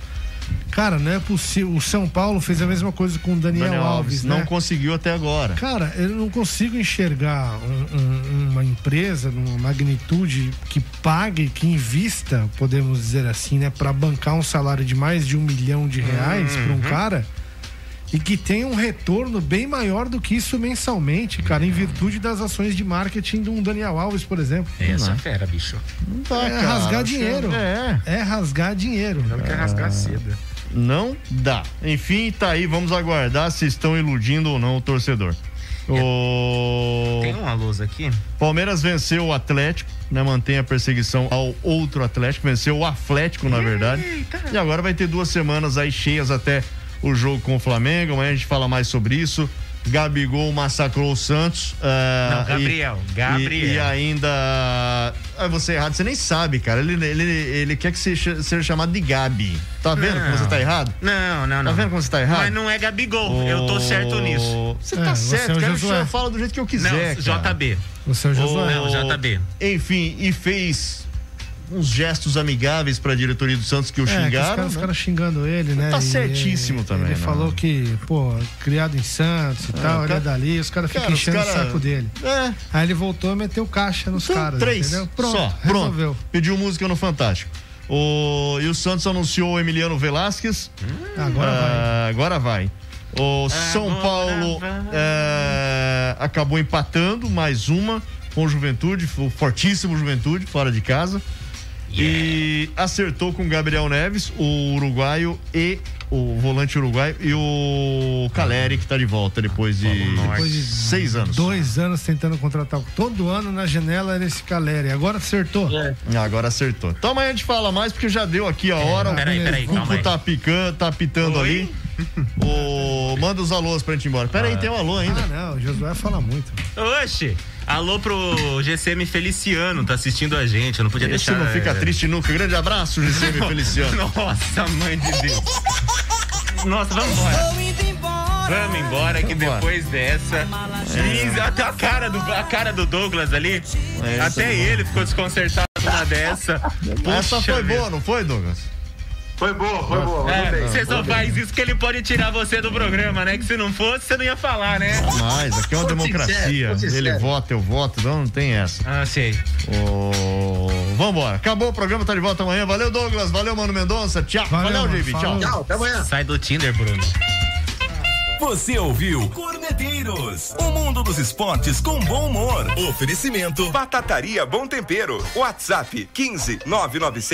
Cara, não é possível. O São Paulo fez a mesma coisa com o Daniel, Daniel Alves, Alves né? não conseguiu até agora. Cara, eu não consigo enxergar um- um- uma empresa numa magnitude que pague, que invista, podemos dizer assim, né, para bancar um salário de mais de um milhão de reais para um cara e que tenha um retorno bem maior do que isso mensalmente, cara, em virtude das ações de marketing de um Daniel Alves, por exemplo. Essa Não. fera, bicho. Não dá, É cara. rasgar dinheiro. que- É. É rasgar dinheiro. Não quer rasgar cedo. Não dá. Enfim, tá aí. Vamos aguardar se estão iludindo ou não o torcedor. O Tem uma luz aqui? Palmeiras venceu o Atlético, né? Mantém a perseguição ao outro Atlético, venceu o Atlético, na verdade. E agora vai ter duas semanas aí cheias até o jogo com o Flamengo. Amanhã a gente fala mais sobre isso. Gabigol massacrou o Santos. ah, Não, Gabriel, e- Gabriel. E, e ainda. Ah, você é errado, você nem sabe, cara. Ele, ele, ele quer que seja, seja chamado de Gabi. Tá vendo Não. como você tá errado? Não, não, não. Tá vendo como você tá errado? Mas não é Gabigol. Eu tô certo nisso. Você É, tá você certo, é o cara. Josué. Eu falo do jeito que eu Não, quiser. cara. JB. Você é o Josué. Não, JB. Enfim, e fez uns gestos amigáveis pra diretoria do Santos que o É, que os xingaram. caras né? ficaram xingando ele, né? Tá E, certíssimo também, Ele né? falou que, pô, criado em Santos e É, tal, o ele cara- é dali, os caras ficam Cara, enchendo cara- o saco dele. É. Aí ele voltou e meteu caixa nos São caras. três. Entendeu? Pronto, Só. resolveu. Pronto. Pediu música no Fantástico. O... E o Santos anunciou o Emiliano Velasquez. Agora Ah, Agora vai. O São Agora Paulo vai. é, acabou empatando mais uma com o Juventude, o fortíssimo Juventude, fora de casa. E acertou com o Gabriel Neves, o uruguaio e o volante uruguaio e o Caleri, que tá de volta depois de, Depois de seis anos. Dois anos tentando contratar. Todo ano na janela era esse Caleri. Agora acertou. Agora acertou. Então amanhã a gente fala mais, porque já deu aqui a hora. É, peraí, peraí, o calma Cuco aí. tá picando, tá pitando Oi? ali. O... Manda os alôs pra gente ir embora. Peraí, tem um alô ainda. Ah, não, o Josué fala muito. Oxe! Alô pro GCM Feliciano, tá assistindo a gente. Eu não podia Esse deixar. não fica é, triste nunca. Grande abraço, GCM Feliciano. Nossa, mãe de Deus. Nossa, vamos embora. Vamos embora que depois dessa. Ih, Até a cara do, a cara do Douglas ali. É, até essa- ele ficou desconcertado numa dessa. Essa Puxa foi vida. boa, não foi, Douglas? Foi boa, foi boa. É, você só faz isso que ele pode tirar você do programa, né? Que se não fosse, você não ia falar, né? Mas aqui é uma democracia. Ele vota, eu voto, não, não tem essa. Ah, sei. Ô, Vambora. Acabou o programa, tá de volta amanhã. Valeu, Douglas. Valeu, Mano Mendonça. Tchau. Valeu, Valeu, mano. JB. Tchau. Tchau, até amanhã. Sai do Tinder, Bruno. Você ouviu Corneteiros, o mundo dos esportes com bom humor. Oferecimento Batataria Bom Tempero. WhatsApp 15 997